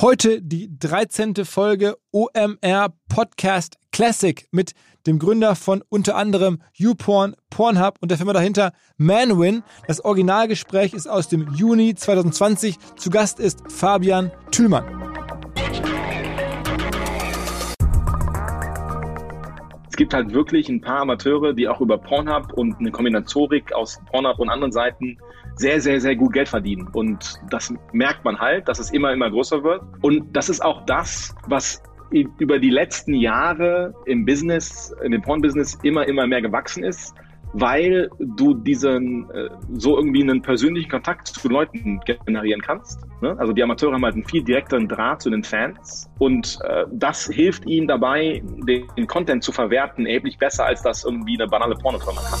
Heute die 13. Folge OMR Podcast Classic mit dem Gründer von unter anderem YouPorn, Pornhub und der Firma dahinter Manwin. Das Originalgespräch ist aus dem Juni 2020. Zu Gast ist Fabian Thülmann. Es gibt halt wirklich ein paar Amateure, die auch über Pornhub und eine Kombinatorik aus Pornhub und anderen Seiten sehr, sehr, sehr gut Geld verdienen. Und das merkt man halt, dass es immer, immer größer wird. Und das ist auch das, was über die letzten Jahre im Business, in dem Porn-Business immer, immer mehr gewachsen ist, weil du diesen, äh, so irgendwie einen persönlichen Kontakt zu Leuten generieren kannst. Ne? Also die Amateure haben halt einen viel direkteren Draht zu den Fans und äh, das hilft ihnen dabei, den Content zu verwerten, erheblich besser, als das irgendwie eine banale Pornofirma kann.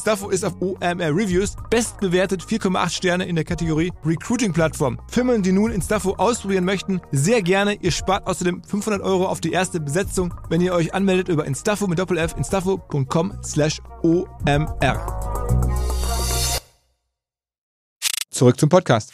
Instafo ist auf OMR Reviews bestbewertet 4,8 Sterne in der Kategorie Recruiting Plattform. Firmen, die nun Instafo ausprobieren möchten, sehr gerne. Ihr spart außerdem 500 Euro auf die erste Besetzung, wenn ihr euch anmeldet über Instafo mit Doppel-F, instafo.com slash OMR. Zurück zum Podcast.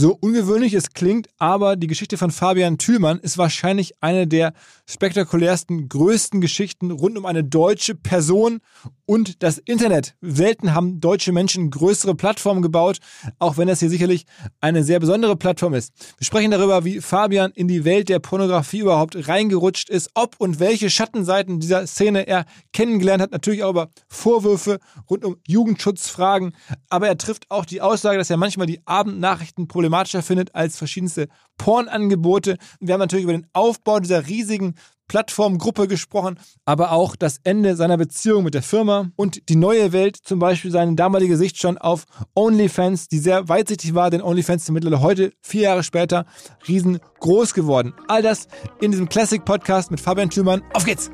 So ungewöhnlich es klingt, aber die Geschichte von Fabian Thülmann ist wahrscheinlich eine der spektakulärsten, größten Geschichten rund um eine deutsche Person und das Internet. Selten haben deutsche Menschen größere Plattformen gebaut, auch wenn das hier sicherlich eine sehr besondere Plattform ist. Wir sprechen darüber, wie Fabian in die Welt der Pornografie überhaupt reingerutscht ist, ob und welche Schattenseiten dieser Szene er kennengelernt hat, natürlich auch über Vorwürfe rund um Jugendschutzfragen, aber er trifft auch die Aussage, dass er manchmal die Abendnachrichten problematisch problematischer findet als verschiedenste Pornangebote. Wir haben natürlich über den Aufbau dieser riesigen Plattformgruppe gesprochen, aber auch das Ende seiner Beziehung mit der Firma und die neue Welt, zum Beispiel seine damalige Sicht schon auf OnlyFans, die sehr weitsichtig war, denn OnlyFans ist mittlerweile heute, vier Jahre später, riesengroß geworden. All das in diesem Classic Podcast mit Fabian Thümann. Auf geht's!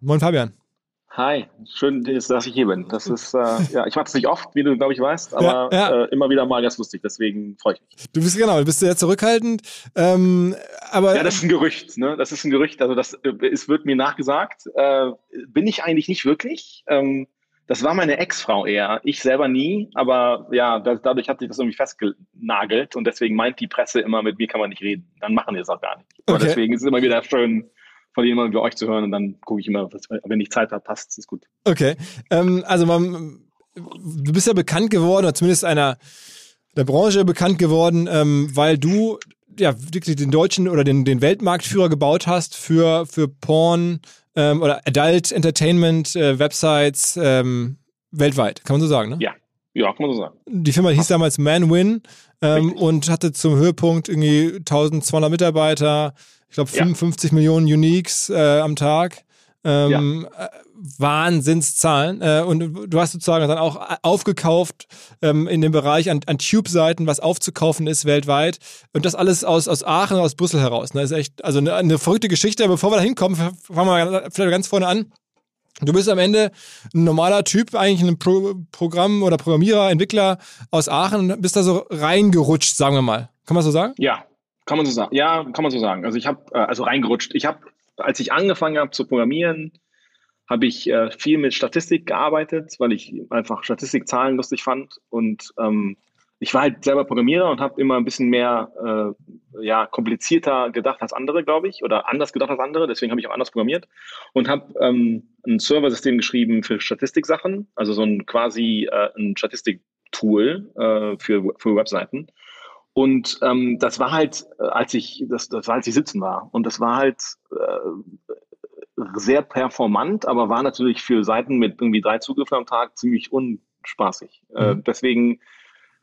Moin Fabian. Hi, schön, dass ich hier bin. Das ist, äh, ja, ich mache das nicht oft, wie du, glaube ich, weißt, aber ja, ja. Äh, immer wieder mal ganz lustig, deswegen freue ich mich. Du bist genau, du bist sehr zurückhaltend, ähm, aber... Ja, das ist ein Gerücht, ne? Das ist ein Gerücht, also das äh, es wird mir nachgesagt. Äh, bin ich eigentlich nicht wirklich. Ähm, das war meine Ex-Frau eher. Ich selber nie, aber ja, das, dadurch hat sich das irgendwie festgenagelt und deswegen meint die Presse immer, mit mir kann man nicht reden. Dann machen die es auch gar nicht. Okay. deswegen ist es immer wieder schön, von jemandem wie euch zu hören und dann gucke ich immer, wenn ich Zeit habe, passt, ist gut. Okay. Ähm, also man, du bist ja bekannt geworden, oder zumindest einer der Branche bekannt geworden, ähm, weil du ja wirklich den deutschen oder den, den Weltmarktführer gebaut hast für, für Porn ähm, oder Adult Entertainment äh, Websites ähm, weltweit. Kann man so sagen, ne? Ja. Ja, kann man so sagen. Die Firma hieß damals Manwin ähm, und hatte zum Höhepunkt irgendwie 1200 Mitarbeiter, ich glaube 55 ja. Millionen Uniques äh, am Tag. Ähm, ja. Äh, Wahnsinnszahlen. Äh, und du hast sozusagen dann auch aufgekauft ähm, in dem Bereich an, an Tube-Seiten, was aufzukaufen ist weltweit. Und das alles aus, aus Aachen, aus Brüssel heraus. Ne? Das ist echt also eine, eine verrückte Geschichte. Bevor wir da hinkommen, fangen wir vielleicht ganz vorne an. Du bist am Ende ein normaler Typ, eigentlich ein Pro Programm- oder Programmierer, Entwickler aus Aachen und bist da so reingerutscht, sagen wir mal. Kann man so sagen? Ja, Kann man so sagen. Ja, kann man so sagen. Also ich habe äh, also reingerutscht. Ich habe, als ich angefangen habe zu programmieren, habe ich äh, viel mit Statistik gearbeitet, weil ich einfach Statistikzahlen lustig fand und ähm, ich war halt selber Programmierer und habe immer ein bisschen mehr äh, ja, komplizierter gedacht als andere, glaube ich, oder anders gedacht als andere. Deswegen habe ich auch anders programmiert und habe ähm, ein Serversystem geschrieben für Statistiksachen, also so ein quasi äh, ein Statistik-Tool äh, für, für Webseiten. Und ähm, das war halt, äh, als ich, das, das war, als ich sitzen war. Und das war halt äh, sehr performant, aber war natürlich für Seiten mit irgendwie drei Zugriffen am Tag ziemlich unspaßig. Äh, mhm. Äh, deswegen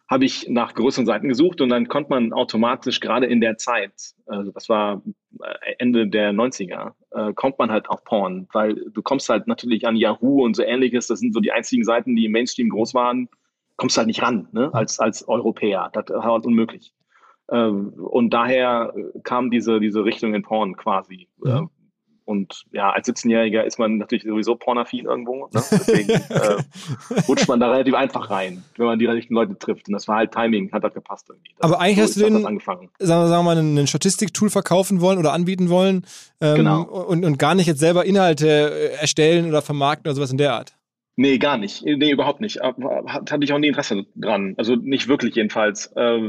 habe ich nach größeren Seiten gesucht und dann konnte man automatisch gerade in der Zeit, also das war äh, Ende der 90er, äh, kommt man halt auf Porn, weil du kommst halt natürlich an Yahoo und so ähnliches, das sind so die einzigen Seiten, die im Mainstream groß waren, kommst halt nicht ran, ne, als, als Europäer, das war halt unmöglich. Äh, und daher kam diese, diese Richtung in Porn quasi, mhm. Und ja, als 17-Jähriger ist man natürlich sowieso pornaffin irgendwo. Ne? Deswegen äh, rutscht man da relativ einfach rein, wenn man die richtigen Leute trifft. Und das war halt Timing, hat halt gepasst irgendwie. Das, Aber eigentlich so hast du den, sagen wir, sagen wir mal, ein Statistiktool verkaufen wollen oder anbieten wollen ähm, genau. und, und gar nicht jetzt selber Inhalte äh, erstellen oder vermarkten oder sowas in der Art. Nee, gar nicht. Nee, überhaupt nicht. Hatte ich auch nie Interesse dran. Also nicht wirklich jedenfalls. Äh,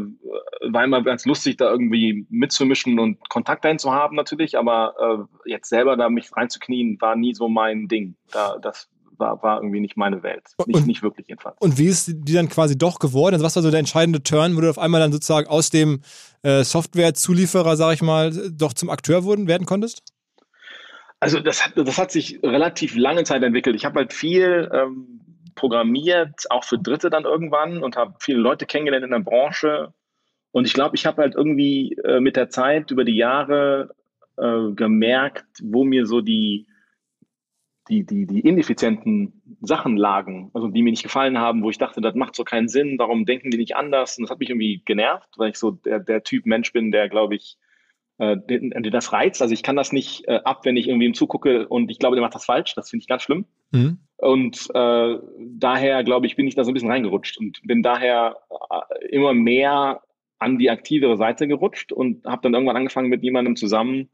war immer ganz lustig, da irgendwie mitzumischen und Kontakt zu haben natürlich, aber äh, jetzt selber da mich reinzuknien, war nie so mein Ding. Da, das war, war irgendwie nicht meine Welt. Nicht, und, nicht wirklich jedenfalls. Und wie ist die dann quasi doch geworden? Also was war so der entscheidende Turn, wo du auf einmal dann sozusagen aus dem äh, Software-Zulieferer, sag ich mal, doch zum Akteur wurden, werden konntest? Also das hat, das hat sich relativ lange Zeit entwickelt. Ich habe halt viel ähm, programmiert, auch für Dritte dann irgendwann und habe viele Leute kennengelernt in der Branche. Und ich glaube, ich habe halt irgendwie äh, mit der Zeit über die Jahre äh, gemerkt, wo mir so die, die, die, die ineffizienten Sachen lagen, also die mir nicht gefallen haben, wo ich dachte, das macht so keinen Sinn, warum denken die nicht anders? Und das hat mich irgendwie genervt, weil ich so der, der Typ Mensch bin, der, glaube ich, äh, das reizt. Also ich kann das nicht äh, ab, wenn ich irgendwie ihm zugucke und ich glaube, der macht das falsch. Das finde ich ganz schlimm. Mhm. Und äh, daher, glaube ich, bin ich da so ein bisschen reingerutscht und bin daher äh, immer mehr an die aktivere Seite gerutscht und habe dann irgendwann angefangen, mit jemandem zusammen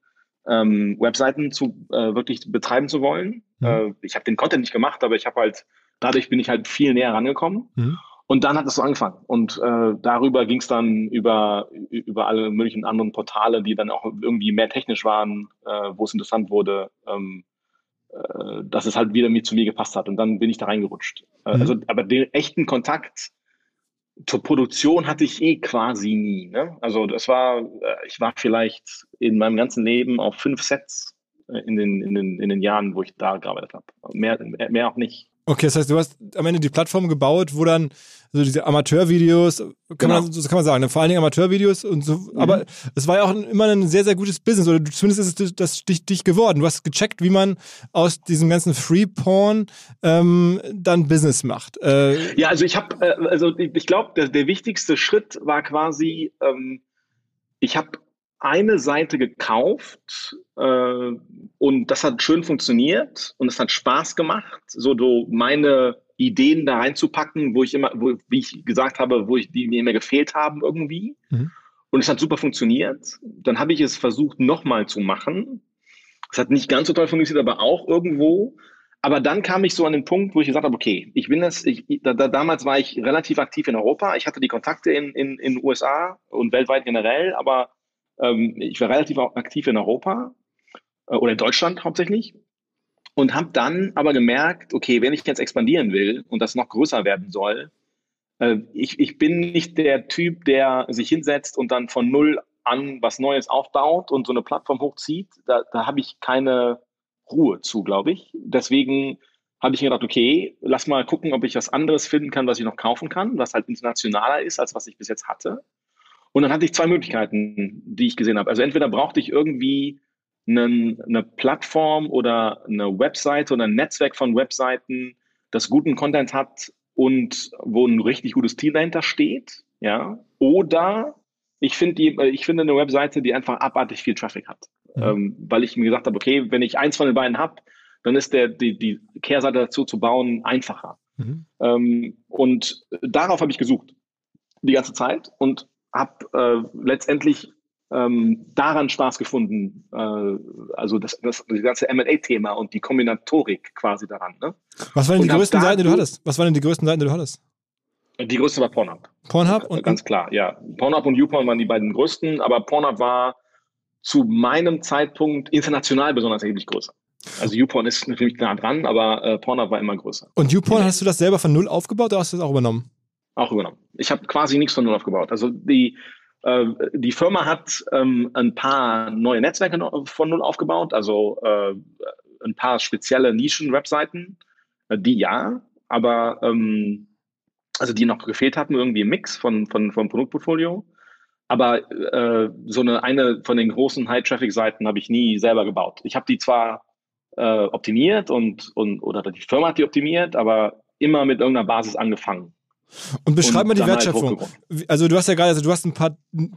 ähm, Webseiten zu äh, wirklich betreiben zu wollen. Mhm. Äh, ich habe den Content nicht gemacht, aber ich habe halt, dadurch bin ich halt viel näher rangekommen. Mhm. Und dann hat es so angefangen. Und äh, darüber ging es dann über, über alle möglichen anderen Portale, die dann auch irgendwie mehr technisch waren, äh, wo es interessant wurde, ähm, äh, dass es halt wieder mit zu mir gepasst hat. Und dann bin ich da reingerutscht. Äh, mhm. Also, aber den echten Kontakt zur Produktion hatte ich eh quasi nie. Ne? Also das war, äh, ich war vielleicht in meinem ganzen Leben auf fünf Sets äh, in den, in den, in den Jahren, wo ich da gearbeitet habe. Mehr, mehr auch nicht. Okay, das heißt, du hast am Ende die Plattform gebaut, wo dann so diese Amateurvideos, kann genau. man, so kann man sagen, ne? vor allen Dingen Amateurvideos und so, mhm. aber es war ja auch immer ein sehr, sehr gutes Business, oder zumindest ist es das dich, dich geworden. Du hast gecheckt, wie man aus diesem ganzen Free-Porn ähm, dann Business macht. Äh, ja, also ich habe, äh, also ich glaube, der, der wichtigste Schritt war quasi, ähm, ich habe eine Seite gekauft und das hat schön funktioniert und es hat Spaß gemacht, so meine Ideen da reinzupacken, wo ich immer, wo, wie ich gesagt habe, wo ich die mir immer gefehlt haben irgendwie. Mhm. Und es hat super funktioniert. Dann habe ich es versucht nochmal zu machen. Es hat nicht ganz so toll funktioniert, aber auch irgendwo. Aber dann kam ich so an den Punkt, wo ich gesagt habe, okay, ich bin das, ich, da, da, damals war ich relativ aktiv in Europa. Ich hatte die Kontakte in, in, in USA und weltweit generell, aber ähm, ich war relativ aktiv in Europa äh, oder in Deutschland hauptsächlich und habe dann aber gemerkt, okay, wenn ich jetzt expandieren will und das noch größer werden soll, äh, ich, ich bin nicht der Typ, der sich hinsetzt und dann von null an was Neues aufbaut und so eine Plattform hochzieht. Da, da habe ich keine Ruhe zu, glaube ich. Deswegen habe ich mir gedacht, okay, lass mal gucken, ob ich was anderes finden kann, was ich noch kaufen kann, was halt internationaler ist, als was ich bis jetzt hatte. Und dann hatte ich zwei Möglichkeiten, die ich gesehen habe. Also entweder brauchte ich irgendwie einen, eine Plattform oder eine Webseite oder ein Netzwerk von Webseiten, das guten Content hat und wo ein richtig gutes Team dahinter steht, ja. Oder ich finde die, ich finde eine Webseite, die einfach abartig viel Traffic hat, mhm. ähm, weil ich mir gesagt habe, okay, wenn ich eins von den beiden habe, dann ist der die, die Kehrseite dazu zu bauen einfacher. Mhm. Ähm, und darauf habe ich gesucht die ganze Zeit und habe äh, letztendlich ähm, daran Spaß gefunden. Äh, also das, das, das ganze MA-Thema und die Kombinatorik quasi daran. Ne? Was waren denn die größten Seiten, die du hattest? Was waren denn die größten Seiten, die du hattest? Die größte war Pornhub. Pornhub und ganz klar, ja. Pornhub und YouPorn waren die beiden größten, aber Pornhub war zu meinem Zeitpunkt international besonders erheblich größer. Also YouPorn ist natürlich nah dran, aber äh, Pornhub war immer größer. Und YouPorn, hast du das selber von null aufgebaut oder hast du das auch übernommen? Auch übernommen. Ich habe quasi nichts von null aufgebaut. Also die, die Firma hat ähm, ein paar neue Netzwerke von null aufgebaut, also äh, ein paar spezielle Nischen-Webseiten, äh, die ja, aber ähm, also die noch gefehlt hatten, irgendwie im Mix von, von, vom Produktportfolio. Aber äh, so eine, eine von den großen High-Traffic-Seiten habe ich nie selber gebaut. Ich habe die zwar äh, optimiert und, und oder die Firma hat die optimiert, aber immer mit irgendeiner Basis angefangen. Und beschreib mal die halt Wertschöpfung. Halt also du hast ja gerade, also du hast ein paar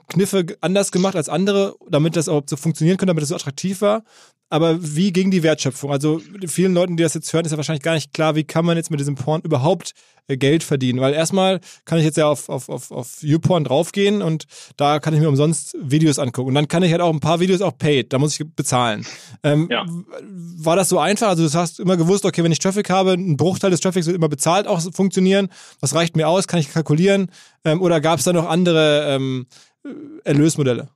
Kniffe anders gemacht als andere, damit das auch so funktionieren könnte, damit es so attraktiv war. Aber wie ging die Wertschöpfung? Also vielen Leuten, die das jetzt hören, ist ja wahrscheinlich gar nicht klar, wie kann man jetzt mit diesem Porn überhaupt äh, Geld verdienen? Weil erstmal kann ich jetzt ja auf, auf, auf, auf YouPorn draufgehen und da kann ich mir umsonst Videos angucken. Und dann kann ich halt auch ein paar Videos auch paid, da muss ich bezahlen. Ähm, ja. War das so einfach? Also du hast immer gewusst, okay, wenn ich Traffic habe, ein Bruchteil des Traffics wird immer bezahlt auch funktionieren. Was reicht mir aus? Kann ich kalkulieren? Ähm, oder gab es da noch andere ähm, Erlösmodelle?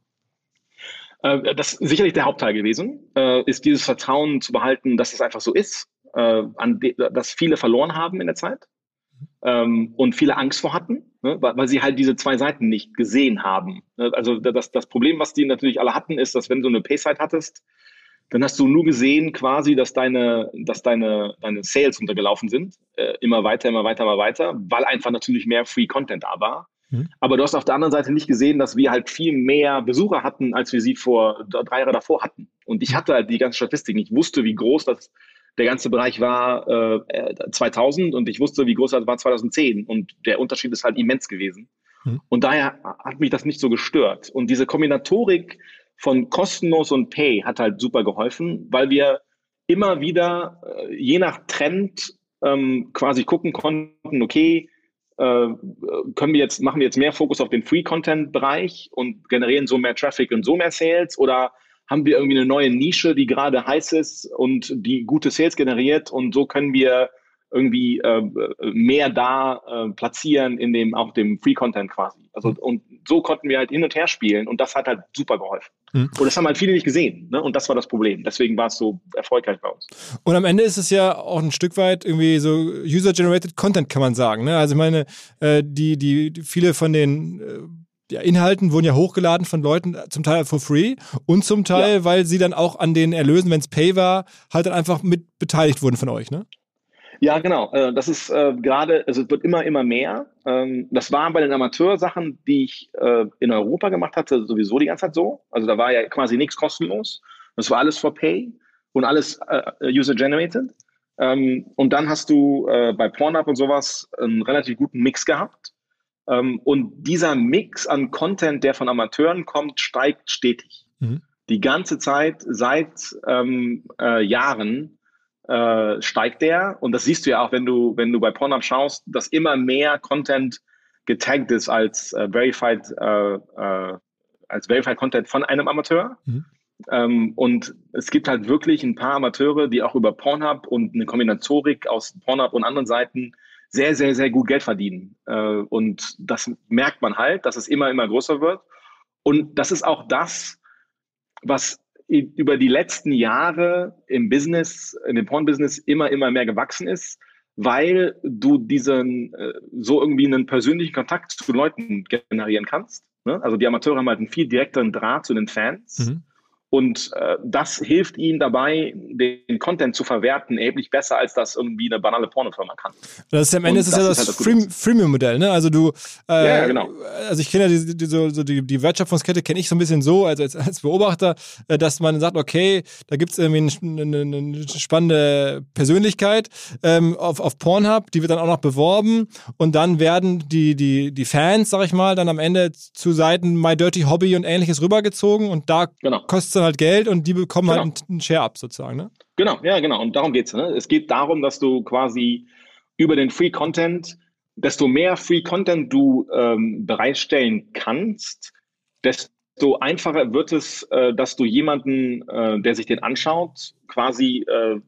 Äh, das ist sicherlich der Hauptteil gewesen, äh, ist dieses Vertrauen zu behalten, dass es einfach so ist, äh, dass viele verloren haben in der Zeit ähm, und viele Angst vor hatten, ne, weil, sie halt diese zwei Seiten nicht gesehen haben. Ne, also das, das Problem, was die natürlich alle hatten, ist, dass wenn du eine Payside hattest, dann hast du nur gesehen quasi, dass deine, dass deine, deine Sales untergelaufen sind, äh, immer weiter, immer weiter, immer weiter, weil einfach natürlich mehr Free Content da war. Mhm. Aber du hast auf der anderen Seite nicht gesehen, dass wir halt viel mehr Besucher hatten, als wir sie vor drei Jahre davor hatten. Und ich hatte halt die ganze Statistik. Ich wusste, wie groß das der ganze Bereich war äh, 2000 und ich wusste, wie groß das war 2010. Und der Unterschied ist halt immens gewesen. Mhm. Und daher hat mich das nicht so gestört. Und diese Kombinatorik von kostenlos und Pay hat halt super geholfen, weil wir immer wieder, äh, je nach Trend, ähm, quasi gucken konnten, okay, können wir jetzt, machen wir jetzt mehr Fokus auf den Free-Content-Bereich und generieren so mehr Traffic und so mehr Sales? Oder haben wir irgendwie eine neue Nische, die gerade heiß ist und die gute Sales generiert und so können wir irgendwie äh, mehr da äh, platzieren in dem auch dem Free Content quasi. Also mhm. und so konnten wir halt hin und her spielen und das hat halt super geholfen. Mhm. Und das haben halt viele nicht gesehen, ne? Und das war das Problem. Deswegen war es so erfolgreich bei uns. Und am Ende ist es ja auch ein Stück weit irgendwie so User-generated Content, kann man sagen. Ne? Also ich meine, äh, die, die, viele von den äh, ja, Inhalten wurden ja hochgeladen von Leuten, zum Teil for free und zum Teil, ja. weil sie dann auch an den Erlösen, wenn es Pay war, halt dann einfach mit beteiligt wurden von euch, ne? Ja, genau. Äh, das ist äh, gerade, also es wird immer, immer mehr. Ähm, das war bei den Amateursachen, die ich äh, in Europa gemacht hatte, sowieso die ganze Zeit so. Also da war ja quasi nichts kostenlos. Das war alles for Pay und alles äh, User-generated. Ähm, und dann hast du bei Pornhub und sowas einen relativ guten Mix gehabt. Ähm, und dieser Mix an Content, der von Amateuren kommt, steigt stetig. Mhm. Die ganze Zeit seit Jahren äh, steigt der. Und das siehst du ja auch, wenn du, wenn du bei Pornhub schaust, dass immer mehr Content getaggt ist als äh, verified, äh, äh, als verified Content von einem Amateur. Mhm. Ähm, und es gibt halt wirklich ein paar Amateure, die auch über Pornhub und eine Kombinatorik aus Pornhub und anderen Seiten sehr, sehr, sehr gut Geld verdienen. Äh, und das merkt man halt, dass es immer, immer größer wird. Und das ist auch das, was über die letzten Jahre im Business, in dem Porn-Business immer, immer mehr gewachsen ist, weil du diesen, äh, so irgendwie einen persönlichen Kontakt zu Leuten generieren kannst. Ne? Also die Amateure haben halt einen viel direkteren Draht zu den Fans. Mhm. Und äh, das hilft ihnen dabei, den Content zu verwerten, erheblich besser, als das irgendwie eine banale Pornofirma kann. Das ist am Ende ist es ja das, das halt Freemium-Modell, ne? Also du, äh, ja, genau. Also ich kenne ja die, die, so, die, die Wertschöpfungskette kenne ich so ein bisschen so als, als, als Beobachter, äh, dass man sagt, okay, da gibt es irgendwie eine, eine, eine, spannende Persönlichkeit ähm, auf, auf Pornhub, die wird dann auch noch beworben und dann werden die, die, die Fans, sag ich mal, dann am Ende zu Seiten My Dirty Hobby und ähnliches rübergezogen und da genau. kostet dann halt Geld und die bekommen halt genau. halt einen Share ab sozusagen, ne? Genau, ja, genau. Und darum geht es. Ne? Es geht darum, dass du quasi über den Free Content, desto mehr Free Content du ähm, bereitstellen kannst, desto desto einfacher wird es, äh, dass du jemanden, äh, der sich den anschaut, quasi äh,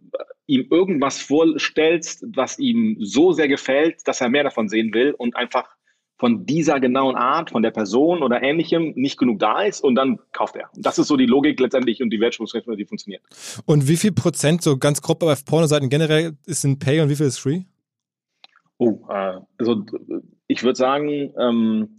ihm irgendwas vorstellst, was ihm so sehr gefällt, dass er mehr davon sehen will und einfach von dieser genauen Art, von der Person oder ähnlichem nicht genug da ist und dann kauft er. Das ist so die Logik letztendlich und die Wertschöpfungskette, die funktioniert. Und wie viel Prozent, so ganz grob bei Pornoseiten generell, ist in Pay und wie viel ist Free? Oh, äh, also ich würde sagen, ähm,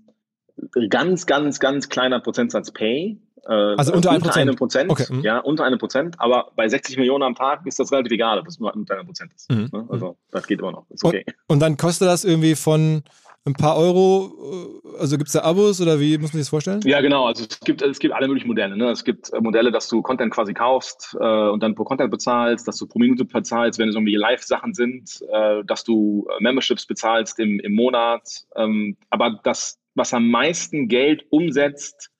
ganz, ganz, ganz kleiner Prozentsatz Pay. Äh, also unter, unter einem Prozent. Okay. Mhm. Ja, unter einem Prozent. Aber bei 60 Millionen am Tag ist das relativ egal, ob es nur unter einem Prozent ist. Mhm. Ne? Also das geht immer noch. Ist okay. Und, und dann kostet das irgendwie von ein paar Euro, äh, also gibt es da Abos oder wie muss man sich das vorstellen? Ja, genau. Also es gibt, es gibt alle möglichen Modelle. Ne? Es gibt äh, Modelle, dass du Content quasi kaufst äh, und dann pro Content bezahlst, dass du pro Minute bezahlst, wenn es irgendwie Live-Sachen sind, äh, dass du äh, Memberships bezahlst im, im Monat. Ähm, aber das, was am meisten Geld umsetzt,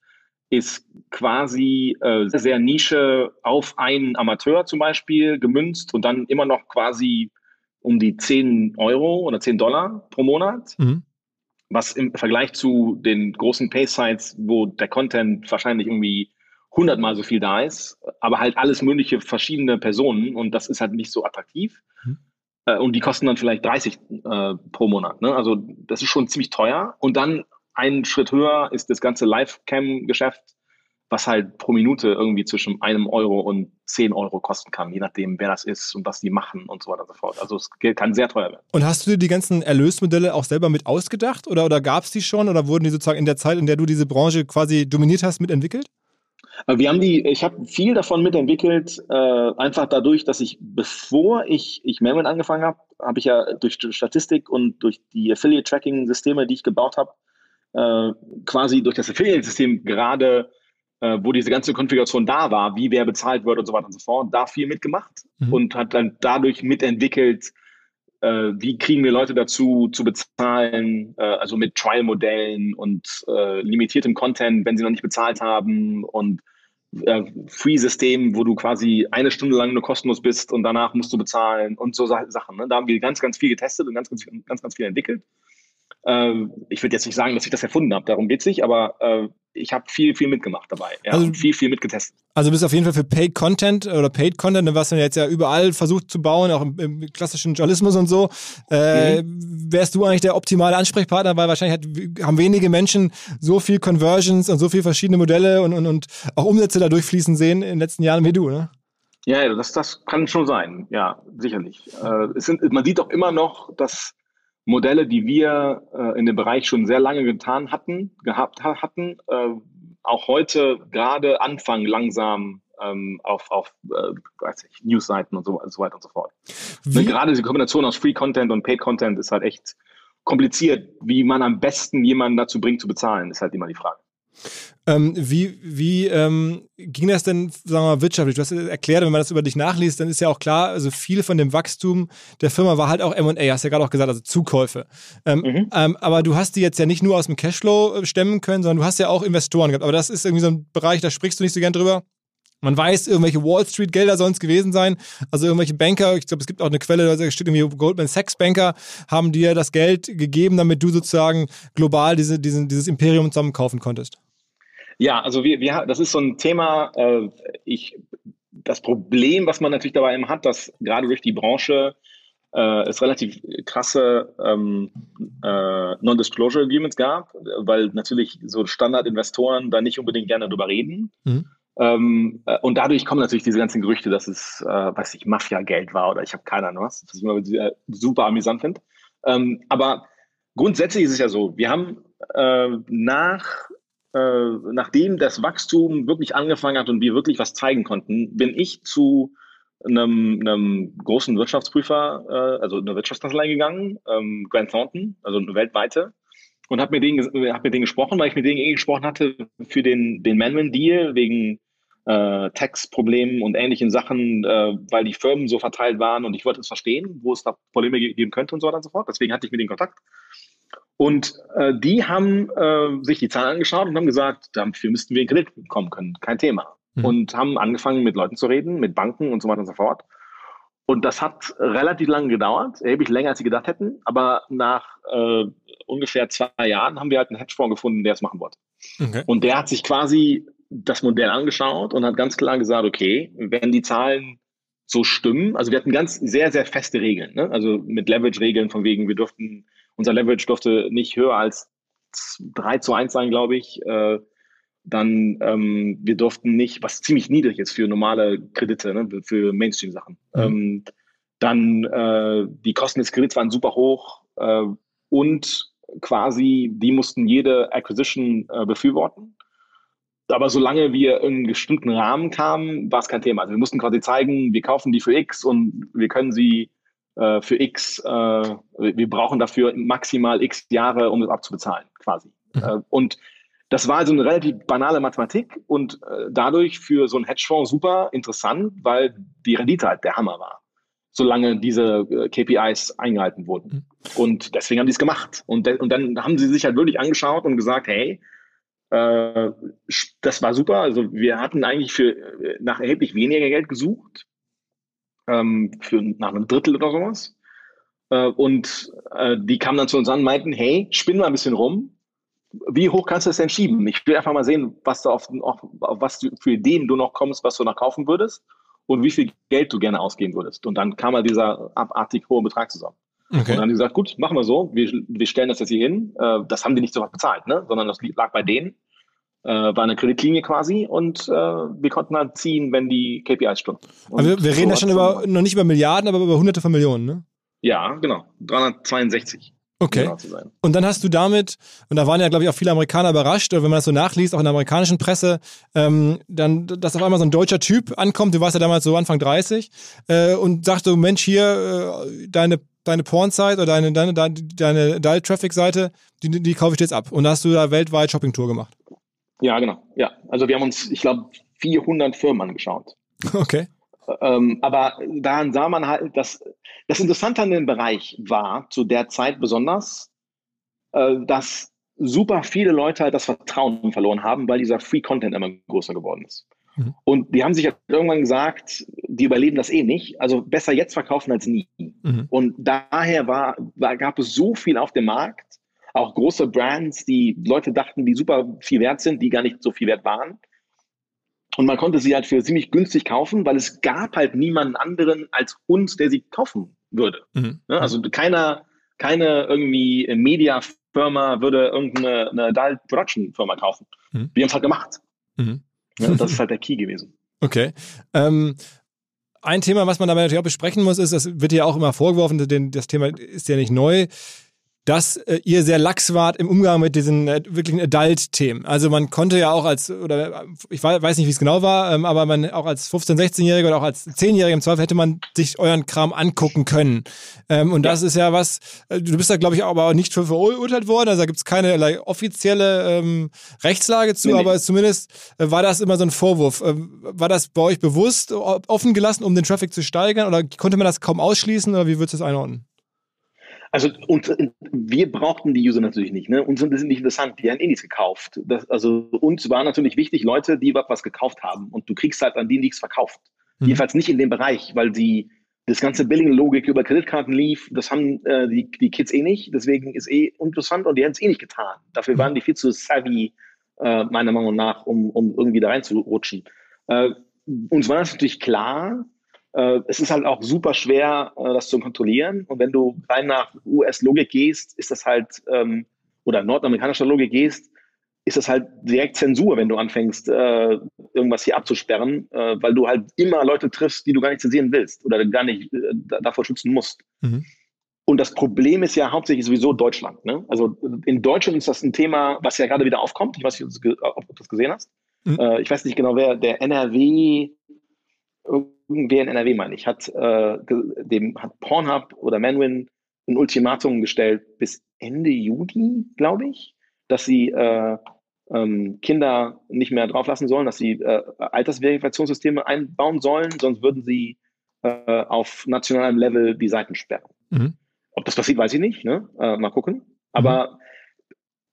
ist quasi äh, sehr Nische auf einen Amateur zum Beispiel gemünzt und dann immer noch quasi um die 10 Euro oder 10 Dollar pro Monat. Mhm was im Vergleich zu den großen Pay-Sites, wo der Content wahrscheinlich irgendwie hundertmal so viel da ist, aber halt alles mögliche verschiedene Personen und das ist halt nicht so attraktiv. Mhm. Äh, und die kosten dann vielleicht 30 äh, pro Monat. Ne? Also das ist schon ziemlich teuer. Und dann einen Schritt höher ist das ganze Live-Cam-Geschäft, was halt pro Minute irgendwie zwischen einem Euro und zehn Euro kosten kann, je nachdem, wer das ist und was die machen und so weiter und so fort. Also es kann sehr teuer werden. Und hast du dir die ganzen Erlösmodelle auch selber mit ausgedacht oder, oder gab es die schon oder wurden die sozusagen in der Zeit, in der du diese Branche quasi dominiert hast, mitentwickelt? Wir haben die, ich habe viel davon mitentwickelt, äh, einfach dadurch, dass ich, bevor ich, ich Mailman angefangen habe, habe ich ja durch Statistik und durch die Affiliate-Tracking-Systeme, die ich gebaut habe, äh, quasi durch das Affiliate-System gerade äh, wo diese ganze Konfiguration da war, wie wer bezahlt wird und so weiter und so fort, da viel mitgemacht mhm. und hat dann dadurch mitentwickelt, äh, wie kriegen wir Leute dazu zu bezahlen, äh, also mit Trial-Modellen und äh, limitiertem Content, wenn sie noch nicht bezahlt haben und äh, Free-System, wo du quasi eine Stunde lang nur kostenlos bist und danach musst du bezahlen und so Sachen. Ne? Da haben wir ganz, ganz viel getestet und ganz, ganz, ganz, ganz viel entwickelt. Äh, ich würde jetzt nicht sagen, dass ich das erfunden habe, darum geht es nicht, aber äh, ich habe viel, viel mitgemacht dabei. Ja, also, viel, viel mitgetestet. Also du bist auf jeden Fall für Paid Content oder Paid Content, was man jetzt ja überall versucht zu bauen, auch im, im klassischen Journalismus und so. Äh, mhm. Wärst du eigentlich der optimale Ansprechpartner, weil wahrscheinlich hat, haben wenige Menschen so viel Conversions und so viele verschiedene Modelle und, und, und auch Umsätze da durchfließen sehen in den letzten Jahren wie du, ne? Ja, das, das kann schon sein. Ja, sicherlich. Äh, sind, man sieht doch immer noch, dass Modelle, die wir äh, in dem Bereich schon sehr lange getan hatten, gehabt hatten, äh, auch heute gerade anfangen langsam ähm, auf, auf äh, Newsseiten und so, so weiter und so fort. Ne, gerade die Kombination aus Free Content und Paid Content ist halt echt kompliziert. Wie man am besten jemanden dazu bringt zu bezahlen, ist halt immer die Frage. Ähm, wie wie ähm, ging das denn, sagen wir mal, wirtschaftlich? Du hast erklärt, wenn man das über dich nachliest, dann ist ja auch klar, also viel von dem Wachstum der Firma war halt auch M&A, hast ja gerade auch gesagt, also Zukäufe. Ähm, mhm. ähm, aber du hast die jetzt ja nicht nur aus dem Cashflow äh, stemmen können, sondern du hast ja auch Investoren gehabt. Aber das ist irgendwie so ein Bereich, da sprichst du nicht so gern drüber. Man weiß, irgendwelche Wall Street Gelder sollen es gewesen sein. Also irgendwelche Banker, ich glaube, es gibt auch eine Quelle, da steht irgendwie Goldman Sachs Banker, haben dir das Geld gegeben, damit du sozusagen global diese, diese, dieses Imperium zusammenkaufen konntest. Ja, also wir, wir, das ist so ein Thema, äh, ich, das Problem, was man natürlich dabei eben hat, dass gerade durch die Branche äh, es relativ krasse ähm, äh, Non-Disclosure Agreements gab, weil natürlich so Standardinvestoren da nicht unbedingt gerne drüber reden. Mhm. Ähm, äh, und dadurch kommen natürlich diese ganzen Gerüchte, dass es, äh, weiß ich, Mafia-Geld war oder ich habe keine Ahnung was, was ich immer super amüsant finde. Ähm, aber grundsätzlich ist es ja so, wir haben äh, nach äh, nachdem das Wachstum wirklich angefangen hat und wir wirklich was zeigen konnten, bin ich zu einem, einem großen Wirtschaftsprüfer, äh, also einer Wirtschaftskanzlei gegangen, ähm, Grant Thornton, also eine weltweite, und habe mit denen, hab mit denen gesprochen, weil ich mit denen eh gesprochen hatte für den, den Manman-Deal wegen äh, Tax-Problemen und ähnlichen Sachen, äh, weil die Firmen so verteilt waren und ich wollte es verstehen, wo es da Probleme geben könnte und so weiter und so fort. Deswegen hatte ich mit denen Kontakt. Und äh, die haben äh, sich die Zahlen angeschaut und haben gesagt, dafür müssten wir in Kredit bekommen können, kein Thema. Mhm. Und haben angefangen mit Leuten zu reden, mit Banken und so weiter und so fort. Und das hat relativ lange gedauert, erheblich länger, als sie gedacht hätten. Aber nach äh, ungefähr zwei Jahren haben wir halt einen Hedgefonds gefunden, der es machen wollte. Okay. Und der hat sich quasi das Modell angeschaut und hat ganz klar gesagt, okay, wenn die Zahlen so stimmen, also wir hatten ganz sehr, sehr feste Regeln, ne? also mit Leverage-Regeln von wegen, wir durften, unser Leverage durfte nicht höher als 3 zu 1 sein, glaube ich. Äh, dann, ähm, wir durften nicht, was ziemlich niedrig ist für normale Kredite, ne? für Mainstream-Sachen. Mhm. Ähm, dann äh, die Kosten des Kredits waren super hoch äh, und quasi, die mussten jede Acquisition äh, befürworten. Aber solange wir in einen bestimmten Rahmen kamen, war es kein Thema. Also wir mussten quasi zeigen, wir kaufen die für X und wir können sie äh, für X, äh, wir brauchen dafür maximal X Jahre, um das abzubezahlen, quasi. Mhm. Und das war also eine relativ banale Mathematik und äh, dadurch für so einen Hedgefonds super interessant, weil die Rendite halt der Hammer war, solange diese äh, KPIs eingehalten wurden. Mhm. Und deswegen haben die es gemacht. Und, und dann haben sie sich halt wirklich angeschaut und gesagt, hey, äh, das war super. Also wir hatten eigentlich für nach erheblich weniger Geld gesucht, ähm, für nach einem Drittel oder sowas. Äh, und äh, die kamen dann zu uns an und meinten, hey, spinn mal ein bisschen rum. Wie hoch kannst du das denn schieben? Ich will einfach mal sehen, was du auf, auf, was du, für Ideen du noch kommst, was du noch kaufen würdest und wie viel Geld du gerne ausgeben würdest. Und dann kam mal dieser abartig hohe Betrag zusammen. Okay. Und dann haben die gesagt, gut, machen wir so, wir, wir stellen das jetzt hier hin. Äh, das haben die nicht sofort bezahlt, ne? sondern das lag bei denen, war eine Kreditlinie quasi und äh, wir konnten halt ziehen, wenn die KPIs stimmen. Aber wir, wir reden ja schon über, noch nicht über Milliarden, aber über hunderte von Millionen, ne? Ja, genau. 362. Okay. Genau und dann hast du damit, und da waren ja, glaube ich, auch viele Amerikaner überrascht, oder wenn man das so nachliest, auch in der amerikanischen Presse, ähm, dann, dass auf einmal so ein deutscher Typ ankommt, du warst ja damals so Anfang 30, äh, und sagt so, Mensch, hier, äh, deine deine Porn-Site oder deine, deine, deine, deine Dial-Traffic-Seite, die, die kaufe ich jetzt ab. Und da hast du da weltweit Shopping-Tour gemacht. Ja, genau. Ja, also wir haben uns, ich glaube, 400 Firmen angeschaut. Okay. Ähm, aber daran sah man halt, dass das Interessante an dem Bereich war, zu der Zeit besonders, äh, dass super viele Leute halt das Vertrauen verloren haben, weil dieser Free Content immer größer geworden ist. Mhm. Und die haben sich halt irgendwann gesagt, die überleben das eh nicht, also besser jetzt verkaufen als nie. Mhm. Und daher war, war, gab es so viel auf dem Markt, auch große Brands, die Leute dachten, die super viel wert sind, die gar nicht so viel wert waren. Und man konnte sie halt für ziemlich günstig kaufen, weil es gab halt niemanden anderen als uns, der sie kaufen würde. Mhm. Ne? Also keiner, keine irgendwie Media-Firma würde irgendeine eine Dial Production-Firma kaufen. Mhm. Wir haben es halt gemacht. Mhm. Ja, das ist halt der Key gewesen. Okay. Ähm, ein Thema, was man dabei natürlich auch besprechen muss, ist, das wird ja auch immer vorgeworfen, das Thema ist ja nicht neu, dass äh, ihr sehr lax wart im Umgang mit diesen äh, wirklichen Adult-Themen. Also man konnte ja auch als, oder ich weiß nicht, wie es genau war, ähm, aber man auch als 15-, 16-Jähriger oder auch als 10-Jähriger im Zweifel hätte man sich euren Kram angucken können. Ähm, und ja. das ist ja was, äh, du bist da glaube ich aber auch nicht für verurteilt worden, also da gibt es keine offizielle ähm, Rechtslage zu, nee, aber nee. zumindest äh, war das immer so ein Vorwurf. Äh, war das bei euch bewusst offen gelassen, um den Traffic zu steigern oder konnte man das kaum ausschließen oder wie würdest du das einordnen? Also und, wir brauchten die User natürlich nicht. Ne? Uns sind das nicht interessant. Die haben eh nichts gekauft. Das, also uns war natürlich wichtig Leute, die was gekauft haben. Und du kriegst halt an die nichts verkauft. Mhm. Jedenfalls nicht in dem Bereich, weil die das ganze Billing-Logik über Kreditkarten lief. Das haben äh, die, die Kids eh nicht. Deswegen ist eh interessant und die haben es eh nicht getan. Dafür waren die viel zu savvy, äh, meiner Meinung nach, um, um irgendwie da reinzurutschen. Äh, uns war das natürlich klar, äh, es ist halt auch super schwer, äh, das zu kontrollieren. Und wenn du rein nach US-Logik gehst, ist das halt, ähm, oder nordamerikanischer Logik gehst, ist das halt direkt Zensur, wenn du anfängst, äh, irgendwas hier abzusperren, äh, weil du halt immer Leute triffst, die du gar nicht zensieren willst oder gar nicht äh, davor schützen musst. Mhm. Und das Problem ist ja hauptsächlich sowieso Deutschland. Ne? Also in Deutschland ist das ein Thema, was ja gerade wieder aufkommt. Ich weiß nicht, ob du das gesehen hast. Mhm. Äh, ich weiß nicht genau, wer der NRW irgendwer in NRW, meine ich, hat, äh, dem hat Pornhub oder Manwin ein Ultimatum gestellt bis Ende Juni, glaube ich, dass sie äh, ähm, Kinder nicht mehr drauflassen sollen, dass sie äh, Altersverifikationssysteme einbauen sollen, sonst würden sie äh, auf nationalem Level die Seiten sperren. Mhm. Ob das passiert, weiß ich nicht. Ne? Äh, mal gucken. Aber mhm.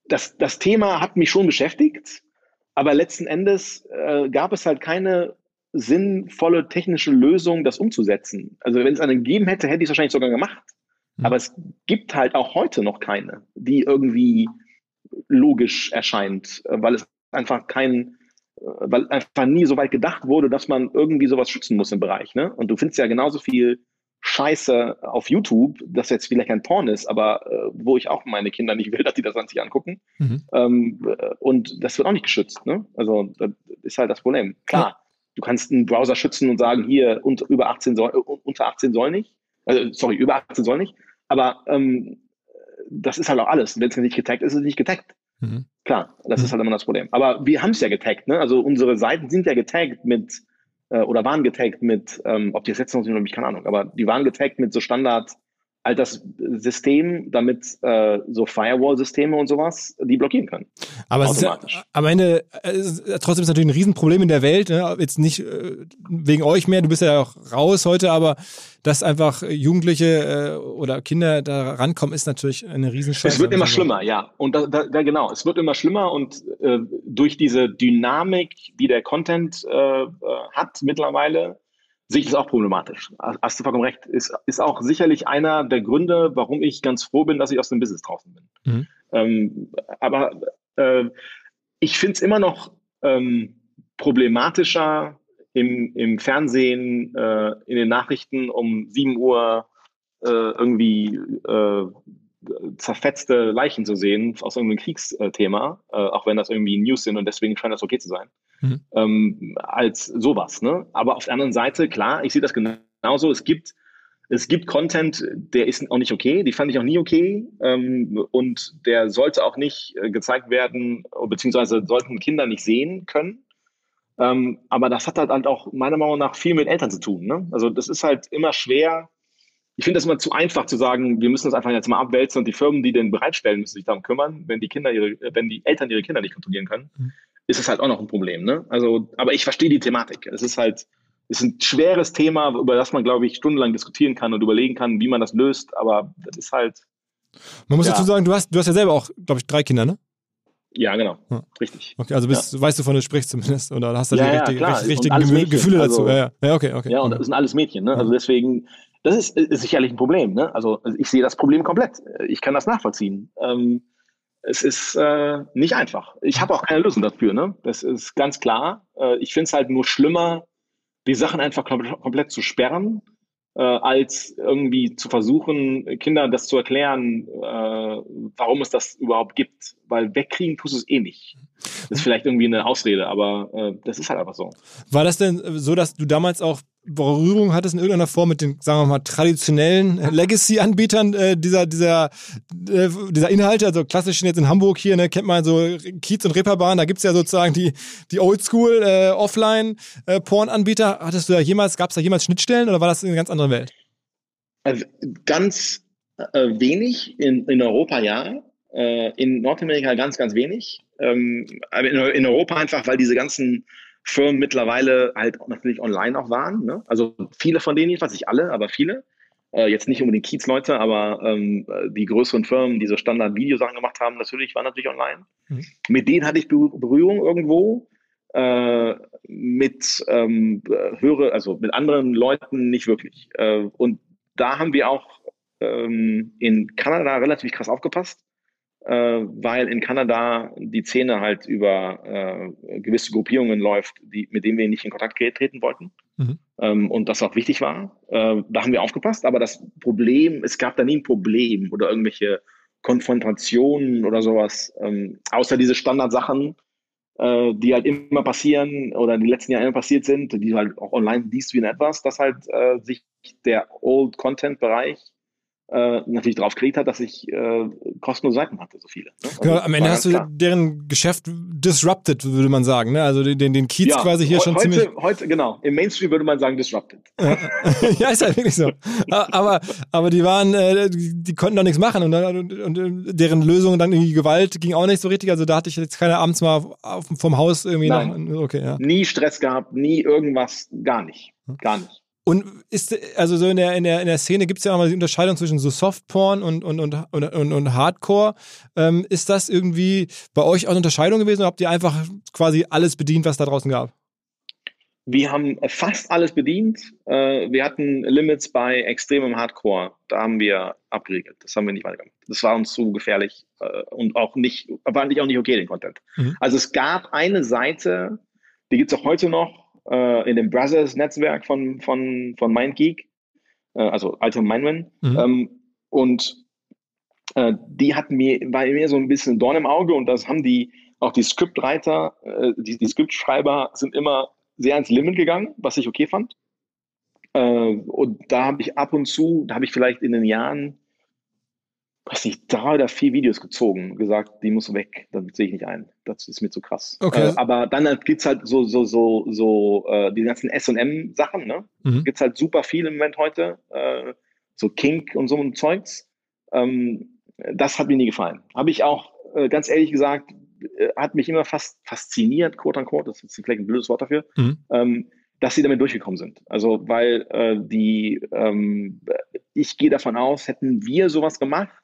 das, das Thema hat mich schon beschäftigt. Aber letzten Endes äh, gab es halt keine sinnvolle technische Lösung, das umzusetzen. Also wenn es eine gegeben hätte, hätte ich es wahrscheinlich sogar gemacht. Mhm. Aber es gibt halt auch heute noch keine, die irgendwie logisch erscheint, äh, weil es einfach kein, äh, weil einfach nie so weit gedacht wurde, dass man irgendwie sowas schützen muss im Bereich. Ne? Und du findest ja genauso viel Scheiße auf YouTube, das jetzt vielleicht kein Porn ist, aber äh, wo ich auch meine Kinder nicht will, dass die das an sich angucken. Mhm. Ähm, äh, und das wird auch nicht geschützt. Ne? Also das ist halt das Problem. Klar. Du kannst einen Browser schützen und sagen, hier unter, über 18 soll, unter 18 soll nicht. Also, sorry, über 18 soll nicht. Aber ähm, das ist halt auch alles. Wenn es nicht getaggt ist, ist es nicht getaggt. Mhm. Klar, das mhm. ist halt immer das Problem. Aber wir haben es ja getaggt. Ne? Also unsere Seiten sind ja getaggt mit äh, oder waren getaggt mit, ähm, ob die es jetzt noch sind oder nicht, keine Ahnung, aber die waren getaggt mit so Standard all das System, damit äh, so Firewall-Systeme und sowas die blockieren können. Aber es ist ja, am Ende äh, trotzdem ist natürlich ein Riesenproblem in der Welt. Ne? Jetzt nicht äh, wegen euch mehr, du bist ja auch raus heute, aber dass einfach Jugendliche äh, oder Kinder da rankommen, ist natürlich eine Riesenscheiße. Es wird immer schlimmer, ja. Und da, da, da, genau, es wird immer schlimmer und äh, durch diese Dynamik, die der Content äh, äh hat mittlerweile, sehe ich das auch problematisch. Hast du vollkommen recht. Ist, ist auch sicherlich einer der Gründe, warum ich ganz froh bin, dass ich aus dem Business draußen bin. Mhm. Ähm, aber äh, ich finde es immer noch ähm, problematischer im, im Fernsehen, äh, in den Nachrichten um 7 Uhr äh, irgendwie äh, zerfetzte Leichen zu sehen aus irgendeinem Kriegsthema, äh, auch wenn das irgendwie News sind und deswegen scheint das okay zu sein, mhm. ähm, als sowas. Ne? Aber auf der anderen Seite, klar, ich sehe das genauso. Es gibt, es gibt Content, der ist auch nicht okay, die fand ich auch nie okay ähm, und der sollte auch nicht äh, gezeigt werden, beziehungsweise sollten Kinder nicht sehen können. Ähm, aber das hat halt auch meiner Meinung nach viel mit Eltern zu tun. Ne? Also das ist halt immer schwer, ich finde das immer zu einfach zu sagen, wir müssen das einfach jetzt mal abwälzen und die Firmen, die den bereitstellen, müssen sich darum kümmern, wenn die Kinder ihre, wenn die Eltern ihre Kinder nicht kontrollieren können, mhm. ist es halt auch noch ein Problem. Ne? Also, aber ich verstehe die Thematik. Es ist halt, es ist ein schweres Thema, über das man, glaube ich, stundenlang diskutieren kann und überlegen kann, wie man das löst, aber das ist halt. Man muss ja. dazu sagen, du hast, du hast ja selber auch, glaube ich, drei Kinder, ne? Ja, genau. Ja. Richtig. Okay, also bist, ja. weißt du, von du sprichst zumindest oder hast du ja, die richtigen richtige, richtige Gefühle dazu? Also, ja, ja, okay, okay. Ja, und das sind alles Mädchen, ne? Also deswegen, das ist, ist sicherlich ein Problem. Ne? Also ich sehe das Problem komplett. Ich kann das nachvollziehen. Ähm, es ist äh, nicht einfach. Ich habe auch keine Lösung dafür. Ne? Das ist ganz klar. Äh, ich finde es halt nur schlimmer, die Sachen einfach kom komplett zu sperren, äh, als irgendwie zu versuchen, Kindern das zu erklären, äh, warum es das überhaupt gibt. Weil wegkriegen tust du es eh nicht. Das ist vielleicht irgendwie eine Ausrede, aber äh, das ist halt einfach so. War das denn so, dass du damals auch Berührung hattest in irgendeiner Form mit den, sagen wir mal, traditionellen Legacy-Anbietern äh, dieser, dieser, äh, dieser Inhalte, also klassisch jetzt in Hamburg hier, ne, kennt man so Kiez und Reeperbahn, da gibt's ja sozusagen die, die Oldschool äh. Äh, Hattest du da jemals, gab's da jemals Schnittstellen oder war das in einer ganz anderen Welt? Also ganz äh, wenig, in, in Europa ja, äh, in Nordamerika ganz, ganz wenig. Ähm, in, in Europa einfach, weil diese ganzen Firmen mittlerweile halt natürlich online auch waren. Ne? Also viele von denen jedenfalls, nicht alle, aber viele. Äh, jetzt nicht unbedingt Kiez-Leute, aber ähm, die größeren Firmen, die so Standard-Videosachen gemacht haben, natürlich waren natürlich online. Mhm. Mit denen hatte ich Berührung irgendwo. Äh, mit ähm, höre, also mit anderen Leuten nicht wirklich. Äh, und da haben wir auch ähm, in Kanada relativ krass aufgepasst weil in Kanada die Szene halt über äh, gewisse Gruppierungen läuft, die, mit denen wir nicht in Kontakt treten wollten. Mhm. Ähm, und das auch wichtig war. Äh, da haben wir aufgepasst, aber das Problem, es gab da nie ein Problem oder irgendwelche Konfrontationen oder sowas, ähm, außer diese Standardsachen, äh, die halt immer passieren oder in den letzten Jahren immer passiert sind, die halt auch online liest wie in etwas, dass halt äh, sich der Old Content Bereich äh, natürlich drauf gelegt hat, dass ich äh, kostenlose Seiten hatte, so viele. Ne? Also genau, am Ende hast du klar. deren Geschäft disrupted, würde man sagen. Ne? Also den, den Kiez ja, quasi hier schon heute, ziemlich. Heute, genau. Im Mainstream würde man sagen disrupted. ja, ist halt wirklich so. aber, aber die waren, äh, die, konnten doch nichts machen und, und, und, deren Lösung dann irgendwie Gewalt ging auch nicht so richtig. Also da hatte ich jetzt keine abends mal auf, vom Haus irgendwie Nein. noch. Okay, ja. Nie Stress gehabt, nie irgendwas, gar nicht. Gar nicht. Und ist, also so in der, in der, in der Szene gibt es ja auch mal die Unterscheidung zwischen so Softporn und, und, und, und, und Hardcore. Ähm, ist das irgendwie bei euch auch eine Unterscheidung gewesen oder habt ihr einfach quasi alles bedient, was da draußen gab? wir haben fast alles bedient. Äh, wir hatten Limits bei extremem Hardcore. Da haben wir abgeriegelt. Das haben wir nicht weitergemacht. Das war uns zu gefährlich äh, und auch nicht, war nicht auch nicht okay, den Content. Mhm. Also es gab eine Seite, die gibt es auch heute noch äh, in dem Brothers-Netzwerk von, von, von MindGeek, äh, also Alter Mindman. Mhm. Ähm, und äh, die hatten mir, war mir so ein bisschen Dorn im Auge und das haben die, auch die Scriptwriter, äh, die, die Scriptschreiber sind immer sehr ans Limit gegangen, was ich okay fand. Äh, und da habe ich ab und zu, da habe ich vielleicht in den Jahren, weiß nicht, drei oder vier Videos gezogen, gesagt, die muss weg, das sehe ich nicht ein. Das ist mir zu krass. Okay. Äh, aber dann gibt es halt so, so, so, so äh, die ganzen SM-Sachen, ne? Mhm. Gibt es halt super viel im Moment heute. Äh, so Kink und so ein Zeugs. Ähm, das hat mir nie gefallen. Habe ich auch äh, ganz ehrlich gesagt, äh, hat mich immer fast fasziniert, quote unquote, das ist vielleicht ein blödes Wort dafür, mhm. ähm, dass sie damit durchgekommen sind. Also, weil äh, die, ähm, ich gehe davon aus, hätten wir sowas gemacht,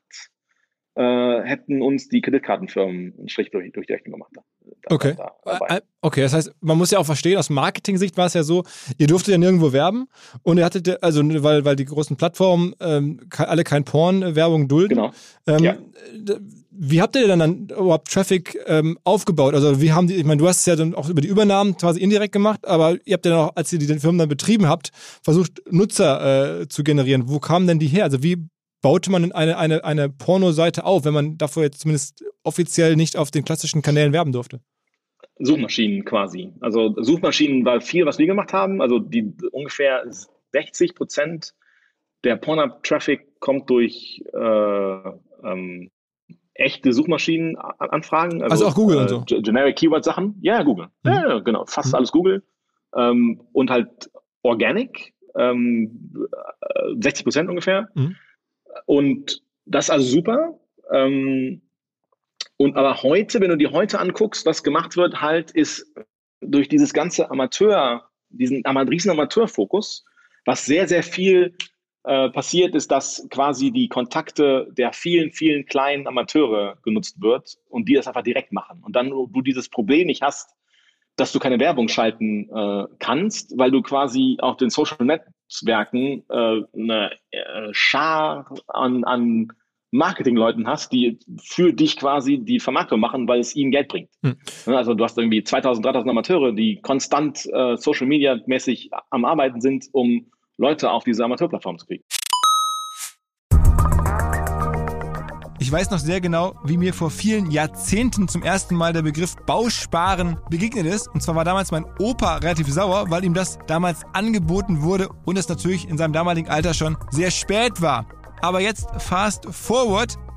äh, hätten uns die Kreditkartenfirmen einen Strich durch, durch die Rechnung gemacht. Da, okay. Da, äh, okay, das heißt, man muss ja auch verstehen, aus Marketing-Sicht war es ja so, ihr durftet ja nirgendwo werben und ihr hattet, also weil, weil die großen Plattformen ähm, alle kein Porn-Werbung dulden. Genau. Ähm, ja wie habt ihr denn dann überhaupt Traffic ähm, aufgebaut? Also wie haben die, ich meine, du hast es ja dann auch über die Übernahmen quasi indirekt gemacht, aber ihr habt ja dann auch, als ihr die Firmen dann betrieben habt, versucht, Nutzer äh, zu generieren. Wo kamen denn die her? Also wie baute man eine, eine, eine Porno-Seite auf, wenn man davor jetzt zumindest offiziell nicht auf den klassischen Kanälen werben durfte? Suchmaschinen quasi. Also Suchmaschinen war viel, was wir gemacht haben. Also die ungefähr 60 Prozent der Porno-Traffic kommt durch äh, ähm, echte Suchmaschinenanfragen. Also, also auch Google äh, und so. Generic Keyword Sachen. Ja, Google. Mhm. Ja, genau. Fast mhm. alles Google. Ähm, und halt Organic, ähm, 60 Prozent ungefähr. Mhm. Und das ist also super. Ähm, und aber heute, wenn du dir heute anguckst, was gemacht wird, halt ist durch dieses ganze Amateur, diesen riesen Amateurfokus, was sehr, sehr viel äh, passiert, ist, dass quasi die Kontakte der vielen, vielen kleinen Amateure genutzt wird und die das einfach direkt machen. Und dann du dieses Problem nicht hast, dass du keine Werbung schalten äh, kannst, weil du quasi auf den Social Netzwerken äh, eine äh, Schar an, an Marketingleuten hast, die für dich quasi die Vermarktung machen, weil es ihnen Geld bringt. Hm. Also du hast irgendwie 2000, 3000 Amateure, die konstant äh, Social Media mäßig am Arbeiten sind, um Leute auf diese Amateurplattform zu kriegen. Ich weiß noch sehr genau, wie mir vor vielen Jahrzehnten zum ersten Mal der Begriff Bausparen begegnet ist. Und zwar war damals mein Opa relativ sauer, weil ihm das damals angeboten wurde und es natürlich in seinem damaligen Alter schon sehr spät war. Aber jetzt fast forward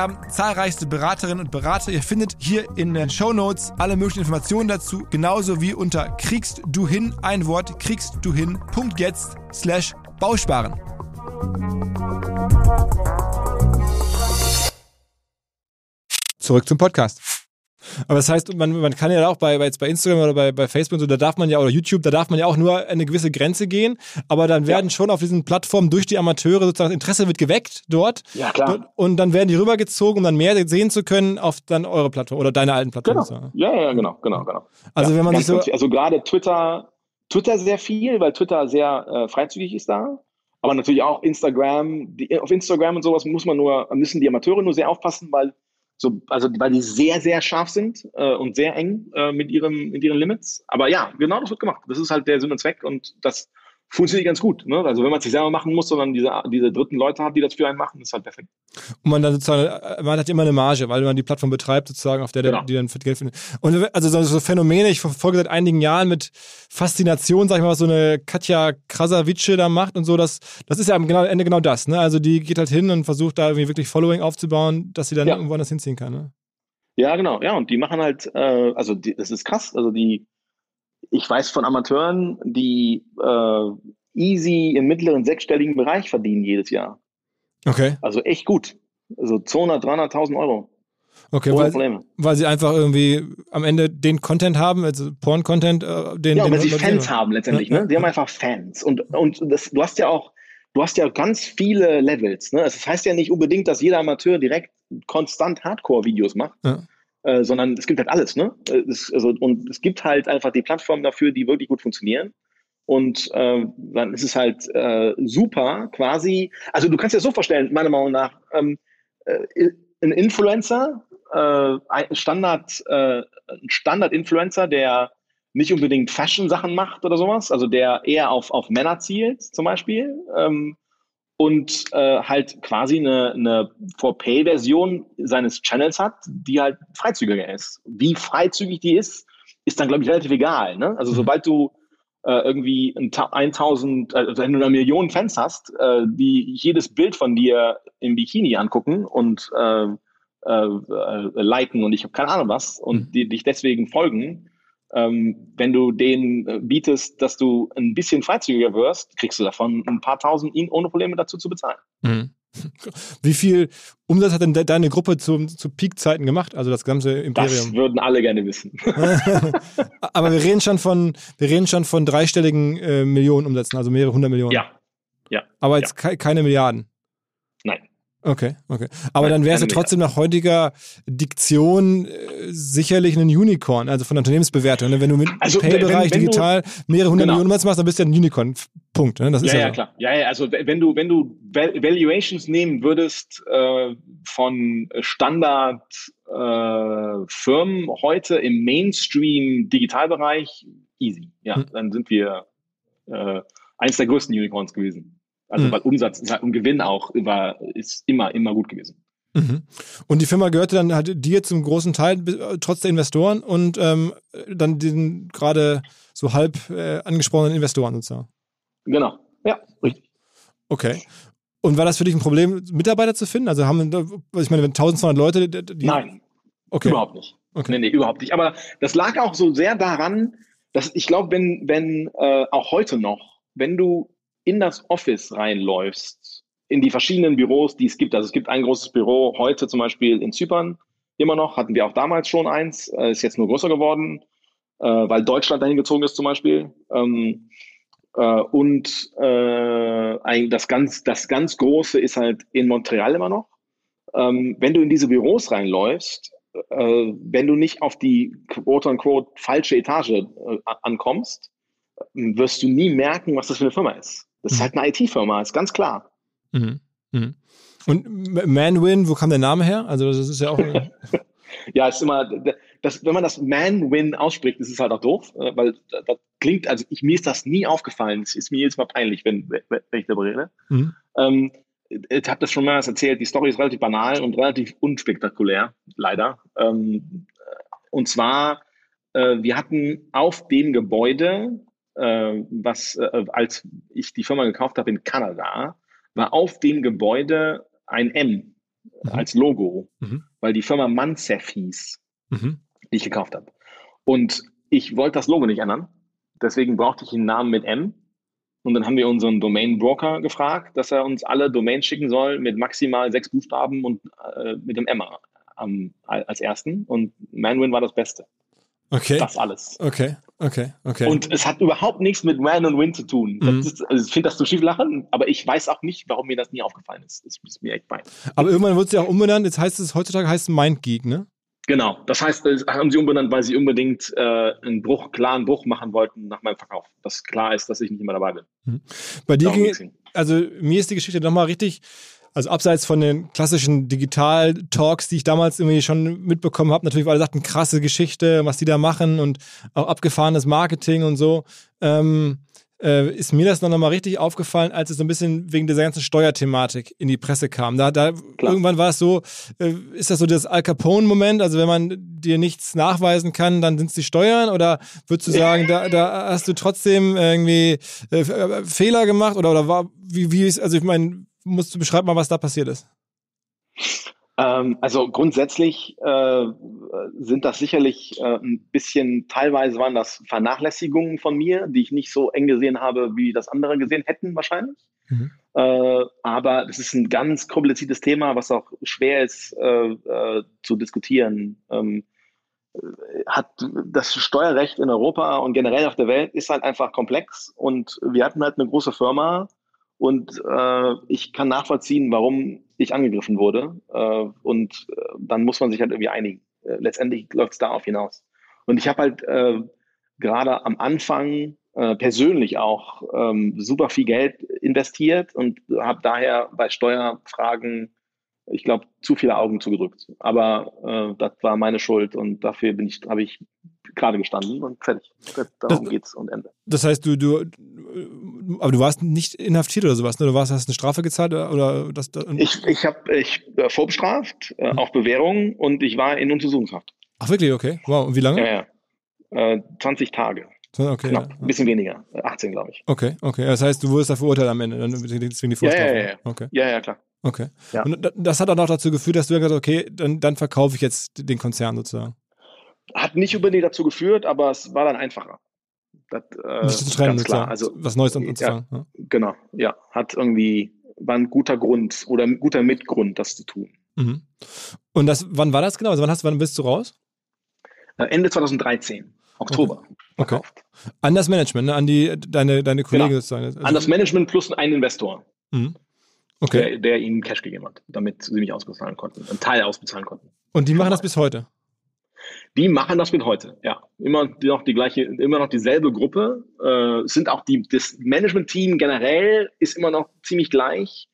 haben zahlreichste Beraterinnen und Berater. Ihr findet hier in den Show Notes alle möglichen Informationen dazu, genauso wie unter kriegst du hin ein Wort kriegst du hin jetzt slash Bausparen. Zurück zum Podcast. Aber das heißt, man, man kann ja auch bei, bei, jetzt bei Instagram oder bei, bei Facebook, so, da darf man ja, oder YouTube, da darf man ja auch nur eine gewisse Grenze gehen. Aber dann werden ja. schon auf diesen Plattformen durch die Amateure sozusagen Interesse wird geweckt dort. Ja, klar. Und dann werden die rübergezogen, um dann mehr sehen zu können auf dann eure Plattform oder deine alten Plattformen. Genau. Ja, ja, genau, genau, genau. Also ja, wenn man sich so. Also gerade Twitter, Twitter sehr viel, weil Twitter sehr äh, freizügig ist da. Aber natürlich auch Instagram. Die, auf Instagram und sowas muss man nur, müssen die Amateure nur sehr aufpassen, weil so, also weil die sehr, sehr scharf sind äh, und sehr eng äh, mit, ihrem, mit ihren Limits. Aber ja, genau das wird gemacht. Das ist halt der Sinn und Zweck und das funktioniert ganz gut. Ne? Also wenn man es sich selber machen muss, sondern diese, diese dritten Leute hat, die das für einen machen, ist halt perfekt. Und man dann sozusagen, man hat immer eine Marge, weil man die Plattform betreibt, sozusagen, auf der genau. die dann Geld findet. Und also so, Phänomene, ich verfolge seit einigen Jahren mit Faszination, sag ich mal, was so eine Katja Krasavice da macht und so, das, das ist ja am genau, Ende genau das. Ne? Also die geht halt hin und versucht da irgendwie wirklich Following aufzubauen, dass sie dann ja. irgendwo anders hinziehen kann. Ne? Ja, genau. Ja, und die machen halt, äh, also die, das ist krass. Also die, ich weiß von Amateuren, die äh, easy im mittleren sechsstelligen Bereich verdienen jedes Jahr. Okay. Also echt gut. Also 200, 300.000 Euro. Okay, weil, weil sie einfach irgendwie am Ende den Content haben, also Porn-Content, äh, den. Ja, den weil sie Fans haben letztendlich, ja, ne? Die haben einfach Fans. Und, und das, du hast ja auch, du hast ja ganz viele Levels. Ne? Also das heißt ja nicht unbedingt, dass jeder Amateur direkt konstant Hardcore-Videos macht. Ja. Äh, sondern es gibt halt alles, ne? Es, also, und es gibt halt einfach die Plattformen dafür, die wirklich gut funktionieren. Und äh, dann ist es halt äh, super, quasi. Also du kannst dir das so vorstellen, meiner Meinung nach, ähm, äh, ein Influencer, äh, ein Standard, äh, ein Standard-Influencer, der nicht unbedingt Fashion-Sachen macht oder sowas, also der eher auf, auf Männer zielt, zum Beispiel, ähm, und äh, halt quasi eine, eine For-Pay-Version seines Channels hat, die halt freizügiger ist. Wie freizügig die ist, ist dann, glaube ich, relativ egal. Ne? Also mhm. sobald du äh, irgendwie ein 1000, also wenn du eine Million Fans hast, äh, die jedes Bild von dir im Bikini angucken und äh, äh, äh liken und ich habe keine Ahnung was und mhm. die dich deswegen folgen, ähm, wenn du denen äh, bietest, dass du ein bisschen freizügiger wirst, kriegst du davon ein paar tausend, ihn ohne Probleme dazu zu bezahlen. Mhm. Wie viel Umsatz hat denn de deine Gruppe zu, zu Peak-Zeiten gemacht? Also das ganze Imperium? Das würden alle gerne wissen. Aber wir reden schon von, wir reden schon von dreistelligen äh, Millionen Umsätzen, also mehrere hundert Millionen. Ja. Ja. Aber jetzt ja. ke keine Milliarden. Okay, okay. Aber dann wäre es ja trotzdem nach heutiger Diktion äh, sicherlich ein Unicorn, also von der Unternehmensbewertung. Ne? Wenn du mit also, Pay-Bereich digital mehrere hundert genau. Millionen machst, dann bist du ja ein Unicorn. Punkt. Ne? Das ist ja, ja, ja klar. Ja, ja, also wenn du, wenn du Valuations nehmen würdest äh, von Standard-Firmen äh, heute im Mainstream-Digitalbereich, easy. Ja, hm. dann sind wir äh, eins der größten Unicorns gewesen. Also mhm. weil Umsatz und Gewinn auch über, ist immer, immer gut gewesen. Mhm. Und die Firma gehörte dann halt dir zum großen Teil, trotz der Investoren und ähm, dann den gerade so halb äh, angesprochenen Investoren sozusagen. Genau, ja, richtig. Okay. Und war das für dich ein Problem, Mitarbeiter zu finden? Also haben, ich meine, wenn 1200 Leute. Die Nein, okay. überhaupt nicht. Okay. Nee, nee, überhaupt nicht. Aber das lag auch so sehr daran, dass ich glaube, wenn, wenn äh, auch heute noch, wenn du in das Office reinläufst, in die verschiedenen Büros, die es gibt. Also es gibt ein großes Büro heute zum Beispiel in Zypern immer noch, hatten wir auch damals schon eins, äh, ist jetzt nur größer geworden, äh, weil Deutschland dahin gezogen ist zum Beispiel. Ähm, äh, und das, ganz, das ganz Große ist halt in Montreal immer noch. Ähm, wenn du in diese Büros reinläufst, wenn du nicht auf die quote-unquote falsche Etage ankommst, wirst du nie merken, was das für eine Firma ist. Das ist mhm. halt eine IT-Firma, ist ganz klar. Mhm. Mhm. Und Manwin, wo kam der Name her? Also das ist ja auch. ja, ist immer, das, wenn man das Manwin ausspricht, ist es halt auch doof, äh, weil das klingt, also ich, mir ist das nie aufgefallen. Es ist mir jedes Mal peinlich, wenn, wenn ich darüber rede. Mhm. Ähm, ich habe das schon mal erzählt, die Story ist relativ banal und relativ unspektakulär, leider. Ähm, und zwar, äh, wir hatten auf dem Gebäude was, äh, als ich die Firma gekauft habe in Kanada, war auf dem Gebäude ein M mhm. als Logo, mhm. weil die Firma Mansef hieß, mhm. die ich gekauft habe. Und ich wollte das Logo nicht ändern. Deswegen brauchte ich einen Namen mit M. Und dann haben wir unseren Domain-Broker gefragt, dass er uns alle Domains schicken soll mit maximal sechs Buchstaben und äh, mit dem M am, als ersten. Und Manwin war das Beste. Okay. Das alles. Okay, okay, okay. Und es hat überhaupt nichts mit Man und Win zu tun. Mhm. Ist, also ich finde das zu schief lachen, aber ich weiß auch nicht, warum mir das nie aufgefallen ist. Das ist mir echt fein. Aber irgendwann wird es ja auch umbenannt. Jetzt heißt es, heutzutage heißt es Mindgeek, ne? Genau, das heißt, das haben sie umbenannt, weil sie unbedingt äh, einen Bruch, klaren Bruch machen wollten nach meinem Verkauf. Dass klar ist, dass ich nicht mehr dabei bin. Mhm. Bei dir ging, also mir ist die Geschichte nochmal richtig also abseits von den klassischen Digital-Talks, die ich damals irgendwie schon mitbekommen habe, natürlich, weil alle sagten, krasse Geschichte, was die da machen und auch abgefahrenes Marketing und so. Ähm, äh, ist mir das noch mal richtig aufgefallen, als es so ein bisschen wegen dieser ganzen Steuerthematik in die Presse kam. Da, da irgendwann war es so, äh, ist das so das Al Capone-Moment, also wenn man dir nichts nachweisen kann, dann sind es die Steuern oder würdest du sagen, da, da hast du trotzdem irgendwie äh, äh, Fehler gemacht oder, oder war, wie, wie ist, also ich meine, musst du beschreiben mal, was da passiert ist. Ähm, also grundsätzlich äh, sind das sicherlich äh, ein bisschen, teilweise waren das Vernachlässigungen von mir, die ich nicht so eng gesehen habe, wie das andere gesehen hätten wahrscheinlich. Mhm. Äh, aber es ist ein ganz kompliziertes Thema, was auch schwer ist äh, äh, zu diskutieren. Ähm, hat das Steuerrecht in Europa und generell auf der Welt ist halt einfach komplex und wir hatten halt eine große Firma, und äh, ich kann nachvollziehen, warum ich angegriffen wurde. Äh, und äh, dann muss man sich halt irgendwie einigen. Äh, letztendlich läuft es darauf hinaus. Und ich habe halt äh, gerade am Anfang äh, persönlich auch ähm, super viel Geld investiert und habe daher bei Steuerfragen, ich glaube, zu viele Augen zugedrückt. Aber äh, das war meine Schuld und dafür bin ich, habe ich gerade gestanden und fertig. Darum das, geht's und Ende. Das heißt, du, du, aber du warst nicht inhaftiert oder sowas, ne? Du warst, hast eine Strafe gezahlt oder das? das ich, ich habe ich äh, vorbestraft, äh, mhm. auf Bewährung und ich war in Untersuchungshaft. Ach wirklich, okay. Wow. Und wie lange? Ja, ja. Äh, 20 Tage. Okay, Knapp, ja. ein bisschen weniger, 18 glaube ich. Okay, okay. Das heißt, du wurdest da verurteilt am Ende, dann deswegen die Vorstrafe. Ja, ja, ja. Okay. Ja, ja, klar. Okay. Ja. Und das hat dann auch dazu geführt, dass du gesagt hast, okay, dann, dann verkaufe ich jetzt den Konzern sozusagen. Hat nicht unbedingt dazu geführt, aber es war dann einfacher. Das, äh, nicht zu trennen, ganz klar. Also, was Neues anzufangen. Ja, ja. Genau, ja. Hat irgendwie, war ein guter Grund oder ein guter Mitgrund, das zu tun. Mhm. Und das, wann war das genau? Also wann, hast, wann bist du raus? Äh, Ende 2013, Oktober. Okay. okay. An das Management, ne? an die, deine, deine Kollegen genau. sozusagen. Also, an das Management plus einen Investor. Mhm. Okay. Der, der, ihnen Cash gegeben hat, damit sie mich ausbezahlen konnten, einen Teil ausbezahlen konnten. Und die machen das bis heute? Die machen das mit heute, ja. Immer noch die gleiche, immer noch dieselbe Gruppe. Äh, sind auch die, das Management-Team generell ist immer noch ziemlich gleich.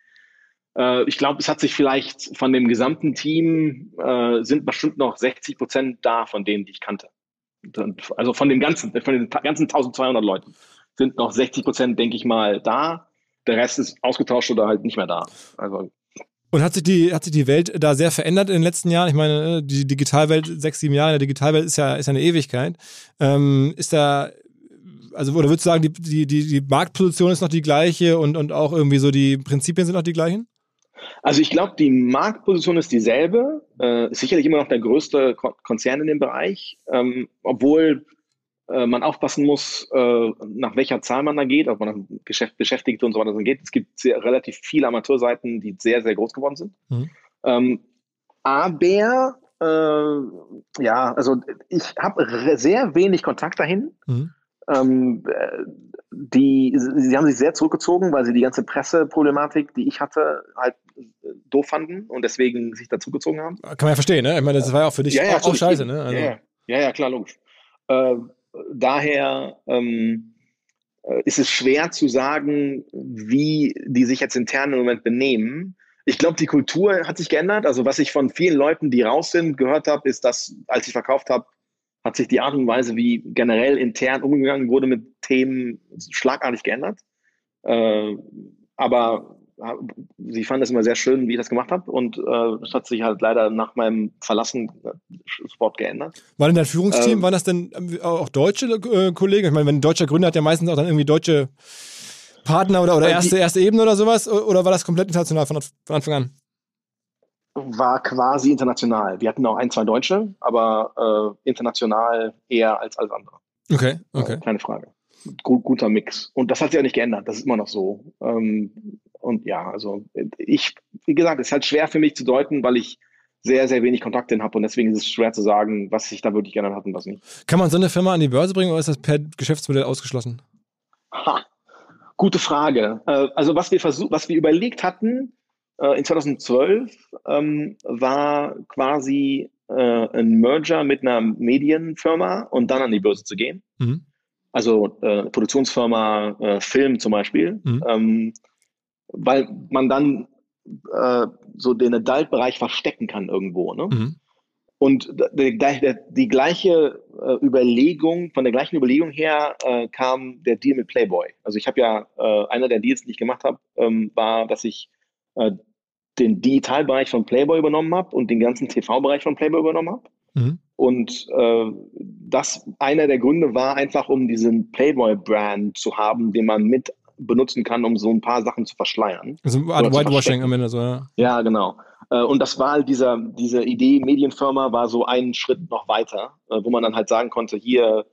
Äh, ich glaube, es hat sich vielleicht von dem gesamten Team äh, sind bestimmt noch 60 Prozent da von denen, die ich kannte. Also von dem ganzen, von den ganzen 1200 Leuten sind noch 60 Prozent, denke ich mal, da. Der Rest ist ausgetauscht oder halt nicht mehr da. Also und hat sich die, hat sich die Welt da sehr verändert in den letzten Jahren? Ich meine, äh, die Digitalwelt, sechs, sieben Jahre in der Digitalwelt ist ja, ist ja eine Ewigkeit. Ähm, ist da, also, oder würdest du sagen, die, die, die, die Marktposition ist noch die gleiche und, und auch irgendwie so die Prinzipien sind noch die gleichen? Also ich glaube, die Marktposition ist dieselbe. Äh, sicherlich immer noch der größte Konzern in dem Bereich, ähm, obwohl äh, man aufpassen muss, äh, nach welcher Zahl man da geht, ob man Geschäft beschäftigt und so weiter geht. Es gibt sehr, relativ viele Amateurseiten, die sehr, sehr groß geworden sind. Mhm. Ähm, aber äh, ja, also ich habe sehr wenig Kontakt dahin. Mhm. Ähm, die, sie haben sich sehr zurückgezogen, weil sie die ganze Presseproblematik, die ich hatte, halt doof fanden und deswegen sich dazugezogen haben. Kann man ja verstehen, ne? Ich meine, das war ja auch für dich ja, ja, auch, auch scheiße, ne? Also. Ja, ja, ja, klar, logisch. Äh, daher ähm, äh, ist es schwer zu sagen, wie die sich jetzt intern im Moment benehmen. Ich glaube, die Kultur hat sich geändert. Also was ich von vielen Leuten, die raus sind, gehört habe, ist, dass als ich verkauft habe, hat sich die Art und Weise, wie generell intern umgegangen wurde mit Themen, schlagartig geändert. Äh, aber sie fanden es immer sehr schön, wie ich das gemacht habe. Und äh, hat sich halt leider nach meinem Verlassen äh, Sport geändert. War denn dein Führungsteam, ähm, waren das denn ähm, auch deutsche äh, Kollegen? Ich meine, wenn ein deutscher Gründer hat ja meistens auch dann irgendwie deutsche Partner oder, oder äh, erste, erste Ebene oder sowas? Oder war das komplett international von, von Anfang an? War quasi international. Wir hatten auch ein, zwei Deutsche, aber äh, international eher als alles andere. Okay, okay. keine Frage. Gut, guter Mix. Und das hat sich ja nicht geändert. Das ist immer noch so. Ähm, und ja, also ich, wie gesagt, es ist halt schwer für mich zu deuten, weil ich sehr, sehr wenig Kontakte habe und deswegen ist es schwer zu sagen, was sich da wirklich geändert hat und was nicht. Kann man so eine Firma an die Börse bringen oder ist das per Geschäftsmodell ausgeschlossen? Ha, gute Frage. Äh, also was wir versucht, was wir überlegt hatten äh, in 2012 ähm, war quasi äh, ein Merger mit einer Medienfirma und dann an die Börse zu gehen. Mhm. Also Produktionsfirma, Film zum Beispiel. Mhm. Weil man dann äh, so den Adult-Bereich verstecken kann irgendwo. Ne? Mhm. Und die, die, die gleiche äh, Überlegung, von der gleichen Überlegung her äh, kam der Deal mit Playboy. Also ich habe ja, äh, einer der Deals, die ich gemacht habe, ähm, war, dass ich äh, den Digitalbereich von Playboy übernommen habe und den ganzen TV-Bereich von Playboy übernommen habe. Mhm. Und äh, das einer der Gründe war einfach, um diesen Playboy-Brand zu haben, den man mit benutzen kann, um so ein paar Sachen zu verschleiern. Also Whitewashing am Ende so, ja. Ja, genau. Äh, und das war halt dieser, diese Idee, Medienfirma war so einen Schritt noch weiter, äh, wo man dann halt sagen konnte, hier,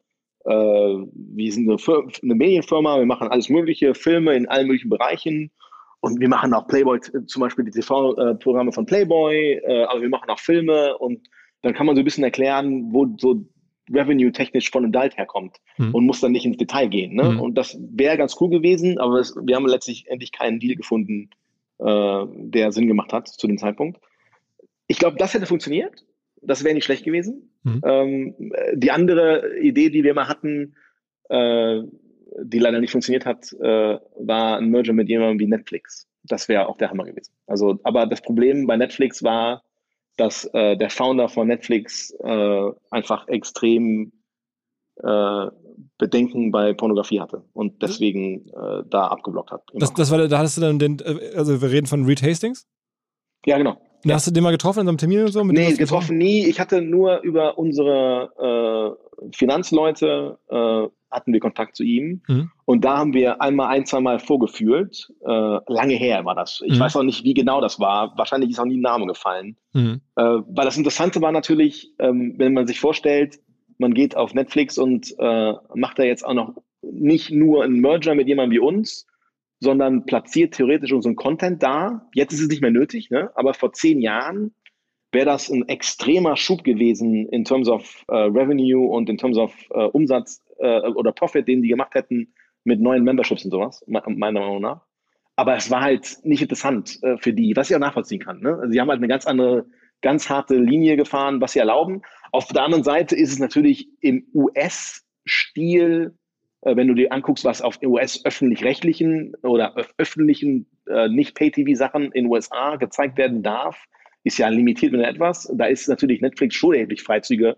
äh, wir sind eine, eine Medienfirma, wir machen alles mögliche, Filme in allen möglichen Bereichen und wir machen auch Playboy, zum Beispiel die TV-Programme von Playboy, aber wir machen auch Filme und dann kann man so ein bisschen erklären, wo so revenue-technisch von Adult herkommt mhm. und muss dann nicht ins Detail gehen. Ne? Mhm. Und das wäre ganz cool gewesen, aber es, wir haben letztlich endlich keinen Deal gefunden, äh, der Sinn gemacht hat zu dem Zeitpunkt. Ich glaube, das hätte funktioniert. Das wäre nicht schlecht gewesen. Mhm. Ähm, die andere Idee, die wir mal hatten, äh, die leider nicht funktioniert hat, äh, war ein Merger mit jemandem wie Netflix. Das wäre auch der Hammer gewesen. Also, aber das Problem bei Netflix war, dass äh, der Founder von Netflix äh, einfach extrem äh, Bedenken bei Pornografie hatte und deswegen äh, da abgeblockt hat. Das, das war, da hattest du dann den, äh, also wir reden von Reed Hastings? Ja, genau. Ja. Hast du den mal getroffen in so einem Termin oder so? Mit nee, getroffen nie. Ich hatte nur über unsere äh, Finanzleute äh, hatten wir Kontakt zu ihm. Mhm. Und da haben wir einmal ein, zwei Mal vorgefühlt. Äh, lange her war das. Ich mhm. weiß auch nicht, wie genau das war. Wahrscheinlich ist auch nie ein Name gefallen. Mhm. Äh, weil das Interessante war natürlich, ähm, wenn man sich vorstellt, man geht auf Netflix und äh, macht da jetzt auch noch nicht nur einen Merger mit jemandem wie uns, sondern platziert theoretisch unseren Content da. Jetzt ist es nicht mehr nötig, ne? aber vor zehn Jahren wäre das ein extremer Schub gewesen in terms of uh, Revenue und in terms of uh, Umsatz uh, oder Profit, den die gemacht hätten mit neuen Memberships und sowas, meiner Meinung nach. Aber es war halt nicht interessant für die, was ich auch nachvollziehen kann. Ne? Also sie haben halt eine ganz andere, ganz harte Linie gefahren, was sie erlauben. Auf der anderen Seite ist es natürlich im US-Stil, wenn du dir anguckst, was auf US-öffentlich-rechtlichen oder öffentlichen nicht-Pay-TV-Sachen in USA gezeigt werden darf, ist ja limitiert mit etwas. Da ist natürlich Netflix schon erheblich freizügiger,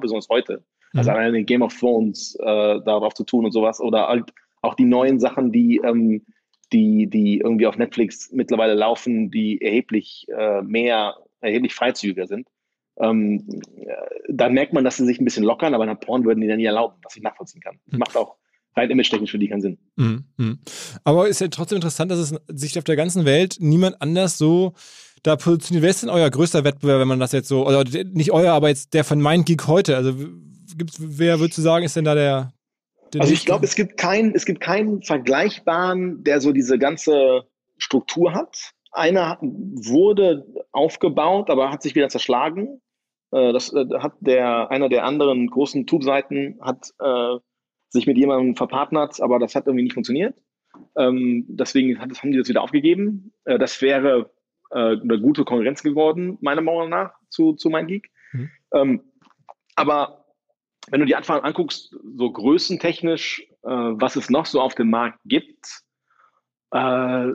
besonders heute. Mhm. Also alleine Game of Thrones äh, darauf zu tun und sowas. Oder halt auch die neuen Sachen, die, ähm, die, die irgendwie auf Netflix mittlerweile laufen, die erheblich äh, mehr, erheblich freizügiger sind. Ähm, äh, da merkt man, dass sie sich ein bisschen lockern, aber nach Porn würden die dann nie erlauben, was ich nachvollziehen kann. Das mhm. macht auch rein image-technisch für die keinen Sinn. Mhm. mhm. Aber ist ja trotzdem interessant, dass es sich auf der ganzen Welt niemand anders so da positioniert. Wer ist denn euer größter Wettbewerb, wenn man das jetzt so, oder nicht euer, aber jetzt der von MindGeek heute? Also gibt's, wer würdest du sagen, ist denn da der? der also ich glaube, es gibt keinen, es gibt keinen vergleichbaren, der so diese ganze Struktur hat. Einer wurde aufgebaut, aber hat sich wieder zerschlagen. Äh, das äh, hat der, einer der anderen großen Tube-Seiten hat äh, sich mit jemandem verpartnert, aber das hat irgendwie nicht funktioniert. Ähm, deswegen hat, haben die das wieder aufgegeben. Äh, das wäre äh, eine gute Konkurrenz geworden, meiner Meinung nach, zu, zu MindGeek. Mhm. Ähm, aber wenn du die Anfang anguckst, so größentechnisch, äh, was es noch so auf dem Markt gibt, äh,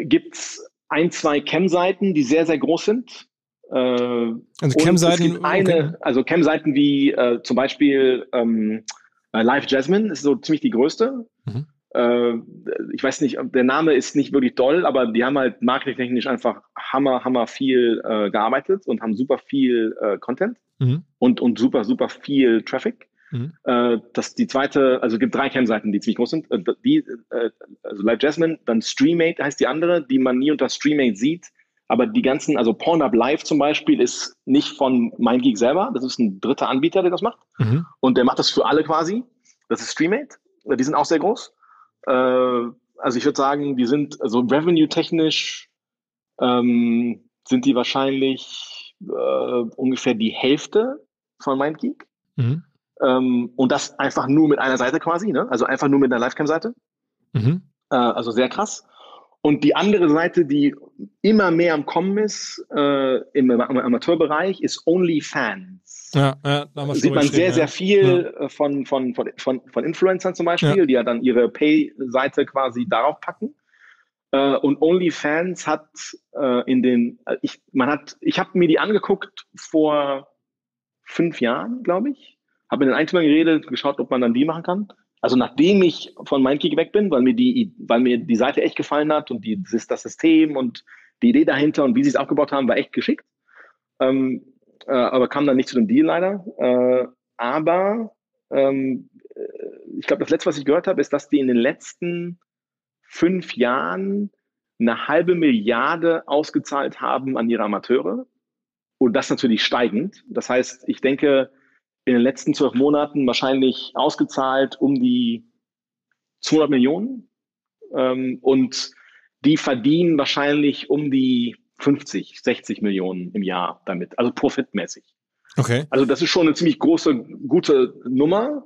gibt es ein, zwei Cam-Seiten, die sehr, sehr groß sind. Äh, also Cam-Seiten? Okay. Also Cam-Seiten wie äh, zum Beispiel ähm, äh, Live Jasmine ist so ziemlich die größte. Mhm äh, ich weiß nicht, der Name ist nicht wirklich doll, aber die haben halt marketingtechnisch einfach hammer, hammer viel äh, gearbeitet und haben super viel äh, Content mhm. und, und super, super viel Traffic. Mhm. Das die zweite, also es gibt drei Cam-Seiten, die ziemlich groß sind. Die, also Live Jasmine, dann Streammate heißt die andere, die man nie unter Streammate sieht. Aber die ganzen, also Pornhub Live zum Beispiel ist nicht von MindGeek selber. Das ist ein dritter Anbieter, der das macht. Mhm. Und der macht das für alle quasi. Das ist Streammate. Die sind auch sehr groß. Äh, also ich würde sagen, die sind also revenue-technisch ähm, sind die wahrscheinlich äh, ungefähr die Hälfte von MindGeek. Mhm. Ähm, und das einfach nur mit einer Seite quasi, ne? also einfach nur mit einer Livecam-Seite. Mhm. Äh, also sehr krass. Und die andere Seite, die immer mehr am Kommen ist äh, im, im Amateurbereich, ist OnlyFans. Ja, ja, da sieht man sehr, ja. sehr viel ja. Äh, von, von, von, von, von Influencern zum Beispiel, die ja dann ihre Pay-Seite quasi darauf packen. Äh, und OnlyFans hat äh, in den, äh, ich, man hat, ich habe mir die angeguckt vor fünf Jahren, glaube ich. habe mit den Eigentümern geredet, geschaut, ob man dann die machen kann. Also nachdem ich von MindGeek weg bin, weil mir die, weil mir die Seite echt gefallen hat und die, das, System und die Idee dahinter und wie sie es aufgebaut haben, war echt geschickt. Ähm, äh, aber kam dann nicht zu dem Deal leider. Äh, aber ähm, äh, ich glaube, das letzte, was ich gehört habe, ist, dass die in den letzten fünf Jahren eine halbe Milliarde ausgezahlt haben an ihre Amateure. Und das natürlich steigend. Das heißt, ich denke, in den letzten zwölf Monaten wahrscheinlich ausgezahlt um die 200 Millionen. Ähm, und die verdienen wahrscheinlich um die 50, 60 Millionen im Jahr damit, also profitmäßig. Okay. Also das ist schon eine ziemlich große, gute Nummer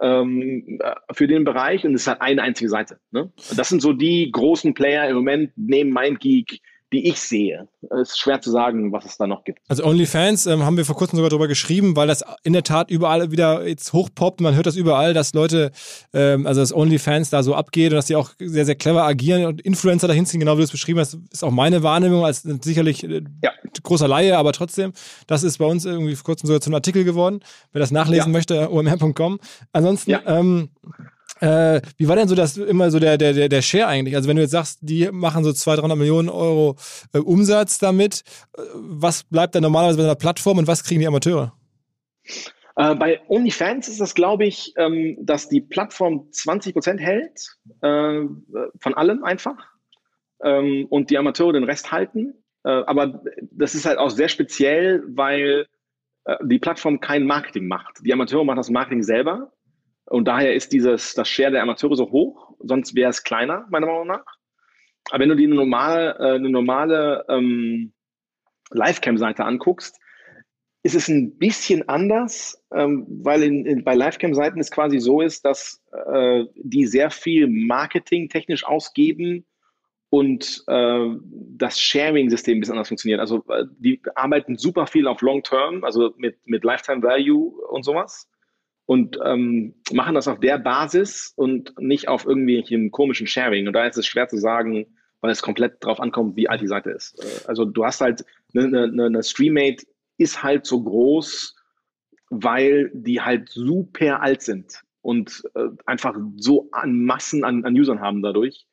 ähm, für den Bereich und es ist halt eine einzige Seite. Ne? Das sind so die großen Player im Moment neben MindGeek, die ich sehe. Es ist schwer zu sagen, was es da noch gibt. Also OnlyFans ähm, haben wir vor kurzem sogar darüber geschrieben, weil das in der Tat überall wieder jetzt hochpoppt. Man hört das überall, dass Leute, ähm, also dass OnlyFans da so abgeht und dass die auch sehr, sehr clever agieren und Influencer dahin ziehen, genau wie du es beschrieben hast, ist auch meine Wahrnehmung als sicherlich äh, ja. großer Laie, aber trotzdem, das ist bei uns irgendwie vor kurzem sogar zu einem Artikel geworden. Wer das nachlesen ja. möchte, omr.com. Ansonsten, ja. ähm, äh, wie war denn so das immer so der, der, der Share eigentlich? Also wenn du jetzt sagst, die machen so 200, 300 Millionen Euro äh, Umsatz damit, äh, was bleibt dann normalerweise bei einer Plattform und was kriegen die Amateure? Äh, bei OnlyFans ist das, glaube ich, ähm, dass die Plattform 20 Prozent hält, äh, von allem einfach, ähm, und die Amateure den Rest halten. Aber das ist halt auch sehr speziell, weil die Plattform kein Marketing macht. Die Amateure machen das Marketing selber und daher ist dieses, das Share der Amateure so hoch, sonst wäre es kleiner, meiner Meinung nach. Aber wenn du dir eine normale, äh, eine normale ähm, Livecam-Seite anguckst, ist es ein bisschen anders, ähm, weil in, in, bei Livecam-Seiten es quasi so ist, dass äh, die sehr viel Marketing technisch ausgeben und äh, das Sharing-System ein bisschen anders funktioniert. Also äh, die arbeiten super viel auf Long-Term, also mit, mit Lifetime Value und sowas und ähm, machen das auf der Basis und nicht auf irgendwelchen komischen Sharing. Und da ist es schwer zu sagen, weil es komplett drauf ankommt, wie alt die Seite ist. Äh, also du hast halt eine, eine, eine Streammate ist halt so groß, weil die halt super alt sind und äh, einfach so an Massen an, an Usern haben dadurch,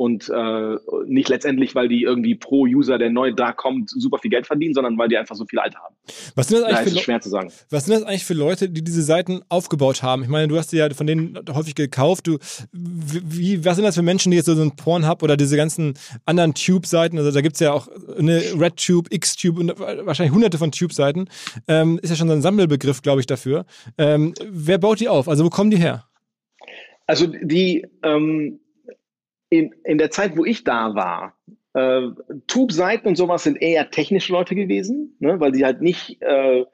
und äh, nicht letztendlich, weil die irgendwie pro User, der neu da kommt, super viel Geld verdienen, sondern weil die einfach so viel Alte haben. Was sind das eigentlich da für schwer zu sagen. Was sind das eigentlich für Leute, die diese Seiten aufgebaut haben? Ich meine, du hast ja von denen häufig gekauft. Du, wie, was sind das für Menschen, die jetzt so, so ein Pornhub oder diese ganzen anderen Tube-Seiten, also da gibt es ja auch eine RedTube, Xtube und wahrscheinlich hunderte von Tube-Seiten, ähm, ist ja schon so ein Sammelbegriff, glaube ich, dafür. Ähm, wer baut die auf? Also wo kommen die her? Also die ähm in, in der Zeit, wo ich da war, äh, Tube-Seiten und sowas sind eher technische Leute gewesen, ne, weil sie halt nicht, äh,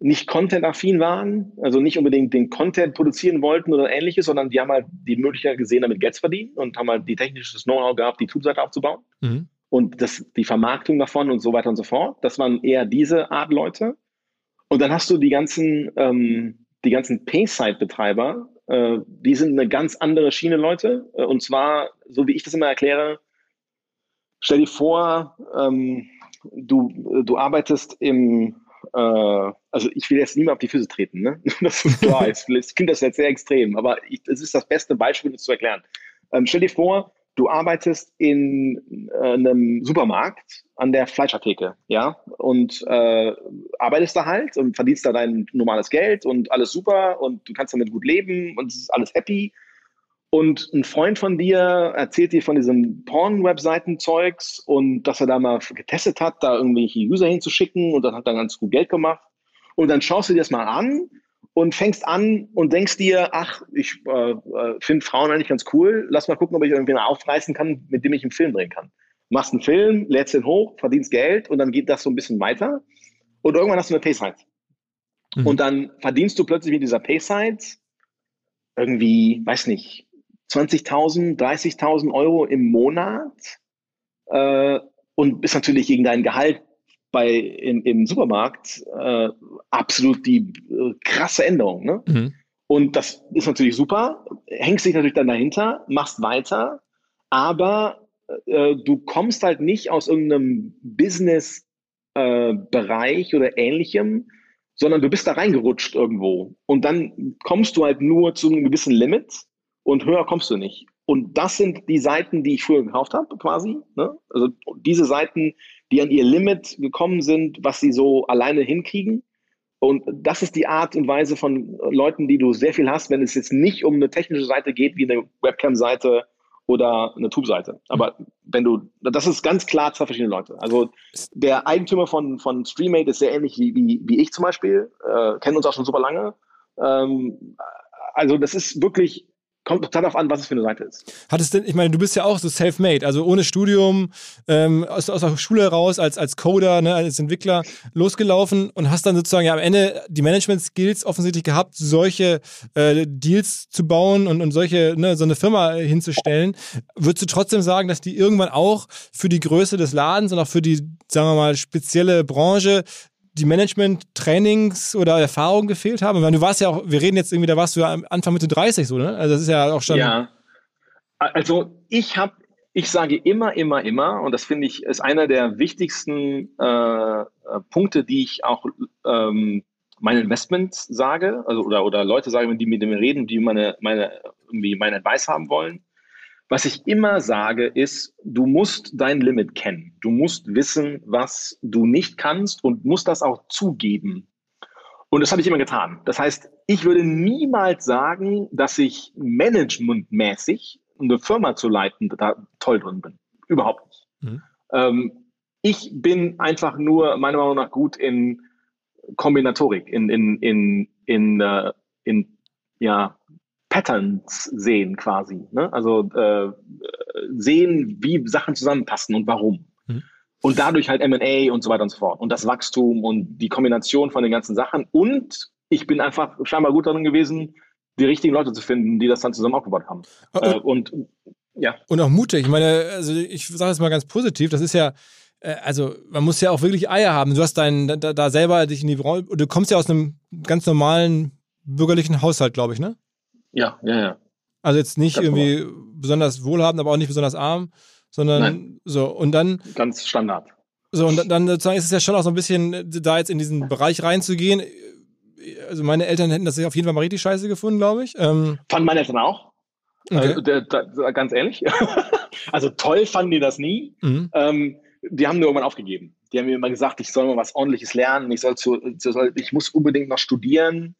nicht Content-affin waren, also nicht unbedingt den Content produzieren wollten oder ähnliches, sondern die haben halt die Möglichkeit gesehen, damit Geld zu verdienen und haben halt die technisches Know-how gehabt, die Tube-Seite aufzubauen. Mhm. Und das, die Vermarktung davon und so weiter und so fort. Das waren eher diese Art Leute. Und dann hast du die ganzen, ähm, die ganzen Pay-Site-Betreiber, äh, die sind eine ganz andere Schiene, Leute. Äh, und zwar, so wie ich das immer erkläre, stell dir vor, ähm, du, du arbeitest im, äh, also ich will jetzt niemand auf die Füße treten, ne? Das ist klar, es klingt das jetzt sehr extrem, aber das ist das beste Beispiel, das zu erklären. Ähm, stell dir vor, du arbeitest in äh, einem Supermarkt an der Fleischatheke, ja, und äh, arbeitest da halt und verdienst da dein normales Geld und alles super und du kannst damit gut leben und es ist alles happy. Und ein Freund von dir erzählt dir von diesem Porn-Webseiten-Zeugs und dass er da mal getestet hat, da irgendwelche User hinzuschicken und das hat dann ganz gut Geld gemacht. Und dann schaust du dir das mal an und fängst an und denkst dir, ach, ich äh, äh finde Frauen eigentlich ganz cool, lass mal gucken, ob ich irgendwie aufreißen kann, mit dem ich einen Film drehen kann. Machst einen Film, lädst den hoch, verdienst Geld und dann geht das so ein bisschen weiter. Und irgendwann hast du eine Paysite. Mhm. Und dann verdienst du plötzlich mit dieser Paysite irgendwie, weiß nicht, 20.000, 30.000 Euro im Monat äh, und bist natürlich gegen dein Gehalt bei im, im Supermarkt äh, absolut die äh, krasse Änderung. Ne? Mhm. Und das ist natürlich super, hängst dich natürlich dann dahinter, machst weiter, aber äh, du kommst halt nicht aus irgendeinem Business-Bereich äh, oder ähnlichem, sondern du bist da reingerutscht irgendwo und dann kommst du halt nur zu einem gewissen Limit und höher kommst du nicht. Und das sind die Seiten, die ich früher gekauft habe, quasi. Ne? Also diese Seiten, die an ihr Limit gekommen sind, was sie so alleine hinkriegen. Und das ist die Art und Weise von Leuten, die du sehr viel hast, wenn es jetzt nicht um eine technische Seite geht, wie eine Webcam-Seite oder eine Tube-Seite. Aber wenn du, das ist ganz klar zwei verschiedene Leute. Also der Eigentümer von, von Streammate ist sehr ähnlich wie, wie, wie ich zum Beispiel, äh, kennen uns auch schon super lange. Ähm, also das ist wirklich kommt total darauf an, was es für eine Seite ist. Hattest denn, ich meine, du bist ja auch so self-made, also ohne Studium, ähm, aus, aus der Schule raus, als, als Coder, ne, als Entwickler losgelaufen und hast dann sozusagen ja am Ende die Management-Skills offensichtlich gehabt, solche äh, Deals zu bauen und, und solche, ne, so eine Firma hinzustellen. Würdest du trotzdem sagen, dass die irgendwann auch für die Größe des Ladens und auch für die, sagen wir mal, spezielle Branche die Management-Trainings oder Erfahrungen gefehlt haben? Weil du warst ja auch, wir reden jetzt irgendwie, da warst du ja Anfang Mitte 30 so, ne? Also das ist ja auch schon. Ja. Also ich habe, ich sage immer, immer, immer, und das finde ich ist einer der wichtigsten äh, äh, Punkte, die ich auch ähm, meine Investments sage, also oder, oder Leute sagen, die mit mir reden, die meine, meine, irgendwie meine Advice haben wollen. Was ich immer sage, ist, du musst dein Limit kennen. Du musst wissen, was du nicht kannst und musst das auch zugeben. Und das habe ich immer getan. Das heißt, ich würde niemals sagen, dass ich managementmäßig eine Firma zu leiten da toll drin bin. Überhaupt nicht. Mhm. Ähm, ich bin einfach nur meiner Meinung nach gut in Kombinatorik, in, in, in, in, uh, in ja, Patterns sehen quasi. Ne? Also äh, sehen, wie Sachen zusammenpassen und warum. Mhm. Und dadurch halt MA und so weiter und so fort. Und das Wachstum und die Kombination von den ganzen Sachen. Und ich bin einfach scheinbar gut darin gewesen, die richtigen Leute zu finden, die das dann zusammen aufgebaut haben. Und, äh, und ja. Und auch mutig. Ich meine, also ich sage es mal ganz positiv, das ist ja, äh, also man muss ja auch wirklich Eier haben. Du hast deinen, da, da selber dich in die Rolle, du kommst ja aus einem ganz normalen bürgerlichen Haushalt, glaube ich, ne? Ja, ja, ja. Also jetzt nicht ganz irgendwie normal. besonders wohlhabend, aber auch nicht besonders arm, sondern Nein. so. Und dann. Ganz Standard. So, und dann sozusagen ist es ja schon auch so ein bisschen, da jetzt in diesen Bereich reinzugehen. Also meine Eltern hätten das auf jeden Fall mal richtig scheiße gefunden, glaube ich. Ähm, Fanden meine Eltern auch. Okay. Also, der, der, ganz ehrlich. also toll fanden die das nie. Mhm. Ähm, die haben nur irgendwann aufgegeben. Die haben mir immer gesagt, ich soll mal was ordentliches lernen, ich soll zu, ich muss unbedingt noch studieren.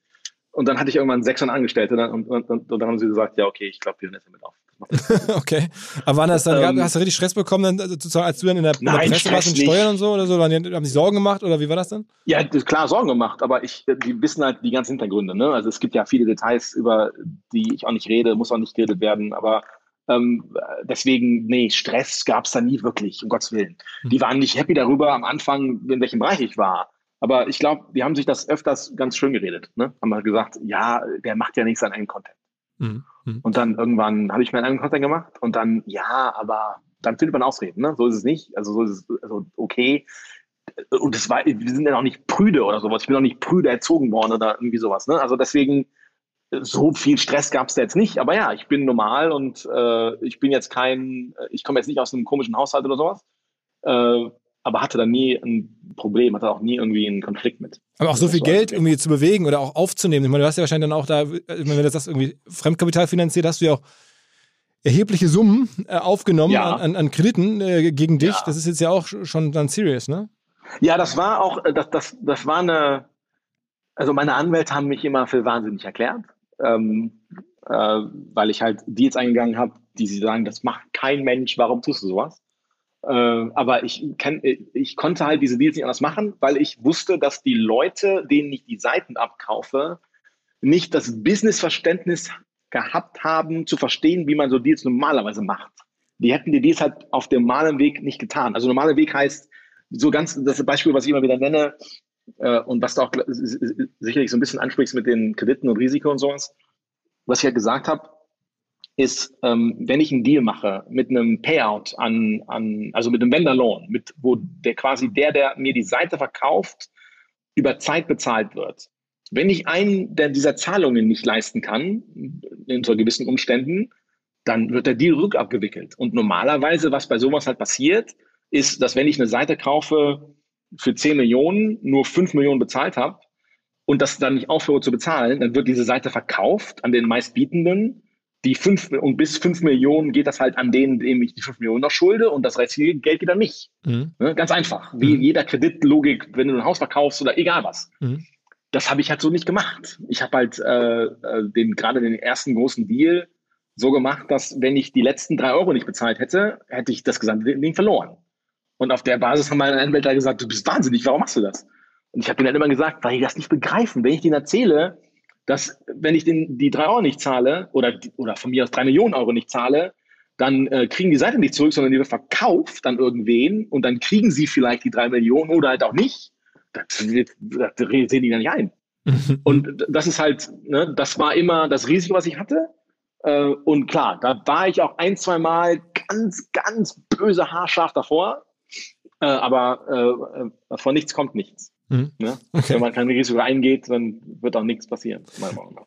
Und dann hatte ich irgendwann sechs Angestellte und, und, und, und, dann haben sie gesagt, ja, okay, ich glaube, wir hören jetzt damit auf. okay. Aber wann hast dann, ähm, hast du richtig Stress bekommen, dann, also, als du dann in der, in der Presse warst und Steuern und so oder so? Haben sich Sorgen gemacht oder wie war das dann? Ja, klar, Sorgen gemacht, aber ich, die wissen halt die ganzen Hintergründe. Ne? Also es gibt ja viele Details, über die ich auch nicht rede, muss auch nicht geredet werden, aber ähm, deswegen, nee, Stress gab es da nie wirklich, um Gottes Willen. Mhm. Die waren nicht happy darüber am Anfang, in welchem Bereich ich war. Aber ich glaube, die haben sich das öfters ganz schön geredet. Ne? Haben halt gesagt, ja, der macht ja nicht seinen eigenen Content. Mhm. mhm. Und dann irgendwann habe ich meinen eigenen Content gemacht und dann, ja, aber dann findet man Ausreden. Ne? So ist es nicht. Also so ist es also okay. Und das war, wir sind ja noch nicht prüde oder sowas. Ich bin noch nicht prüde erzogen worden oder irgendwie sowas. Ne? Also deswegen, so viel Stress gab es da jetzt nicht. Aber ja, ich bin normal und äh, ich bin jetzt kein, ich komme jetzt nicht aus einem komischen Haushalt oder sowas. Äh, aber hatte da nie ein Problem, hatte auch nie irgendwie einen Konflikt mit. Aber auch so viel Geld irgendwie zu bewegen oder auch aufzunehmen. Ich meine, du hast ja wahrscheinlich dann auch da, wenn du das irgendwie Fremdkapital finanziert, hast du ja auch erhebliche Summen äh, aufgenommen ja. an, an, Krediten äh, gegen dich. Ja. Das ist jetzt ja auch schon dann serious, ne? Ja, das war auch, äh, das, das, das war eine, also meine Anwälte haben mich immer für wahnsinnig erklärt, ähm, äh, weil ich halt Deals eingegangen habe, die sie sagen, das macht kein Mensch, warum tust du sowas? Äh, aber ich, kann, ich konnte halt diese Deals nicht anders machen, weil ich wusste, dass die Leute, denen ich die Seiten abkaufe, nicht das Businessverständnis gehabt haben, zu verstehen, wie man so Deals normalerweise macht. Die hätten die Deals halt auf dem normalen Weg nicht getan. Also normaler Weg heißt, so ganz, das Beispiel, was ich immer wieder nenne, äh, und was du auch sicherlich so ein bisschen ansprichst mit den Krediten und Risiko und sowas, was ich ja halt gesagt habe, ist, ähm, wenn ich einen Deal mache mit einem Payout an, an also mit einem Vendor Loan, mit, wo der quasi der, der mir die Seite verkauft, über Zeit bezahlt wird. Wenn ich einen der dieser Zahlungen nicht leisten kann, unter gewissen Umständen, dann wird der Deal rückabgewickelt. Und normalerweise, was bei sowas halt passiert, ist, dass wenn ich eine Seite kaufe für 10 Millionen, nur 5 Millionen bezahlt habe, und das dann nicht aufhöre zu bezahlen, dann wird diese Seite verkauft an den meistbietenden. Die fünf und bis fünf Millionen geht das halt an denen, dem ich die fünf Millionen noch schulde und das restliche Geld geht an mich. Mhm. Ne? Ganz einfach. Wie mhm. jeder Kreditlogik, wenn du ein Haus verkaufst oder egal was. Mhm. Das habe ich halt so nicht gemacht. Ich habe halt äh, äh den gerade den ersten großen Deal so gemacht, dass wenn ich die letzten drei Euro nicht bezahlt hätte, hätte ich das gesamte Ding verloren. Und auf der Basis haben meine Anwälte gesagt, du bist wahnsinnig, warum machst du das? Und ich habe denen dann immer gesagt, weil die das nicht begreifen. Wenn ich denen erzähle, dass wenn ich den, die drei Euro nicht zahle oder, oder von mir aus drei Millionen Euro nicht zahle, dann äh, kriegen die Seite nicht zurück, sondern die wird verkauft an irgendwen und dann kriegen sie vielleicht die drei Millionen oder halt auch nicht. Das, das, das sehen die dann nicht ein. und das ist halt, ne, das war immer das Risiko, was ich hatte. Äh, und klar, da war ich auch ein, zwei Mal ganz, ganz böse haarscharf davor. Äh, aber äh, von nichts kommt nichts. Mhm. Ne? Okay. Wenn man kein Risiko eingeht, dann wird auch nichts passieren, meiner Meinung nach.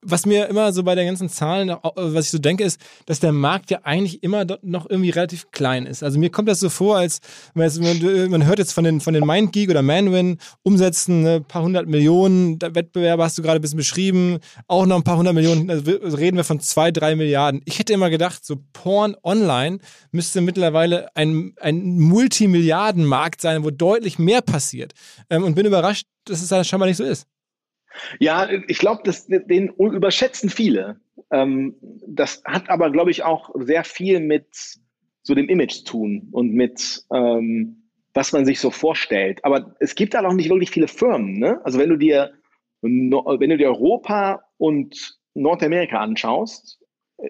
was mir immer so bei den ganzen Zahlen, was ich so denke, ist, dass der Markt ja eigentlich immer noch irgendwie relativ klein ist. Also mir kommt das so vor, als man hört jetzt von den, von den MindGeek oder Manwin Umsätzen, ein ne, paar hundert Millionen, Wettbewerbe hast du gerade ein bisschen beschrieben, auch noch ein paar hundert Millionen, also reden wir von zwei, drei Milliarden. Ich hätte immer gedacht, so Porn online müsste mittlerweile ein, ein Multimilliardenmarkt sein, wo deutlich mehr passiert. Ähm, und bin überrascht, dass es da scheinbar nicht so ist. Ja, ich glaube, den überschätzen viele. Ähm, das hat aber, glaube ich, auch sehr viel mit so dem Image zu tun und mit ähm, was man sich so vorstellt. Aber es gibt halt auch nicht wirklich viele Firmen. Ne? Also wenn du dir wenn du dir Europa und Nordamerika anschaust,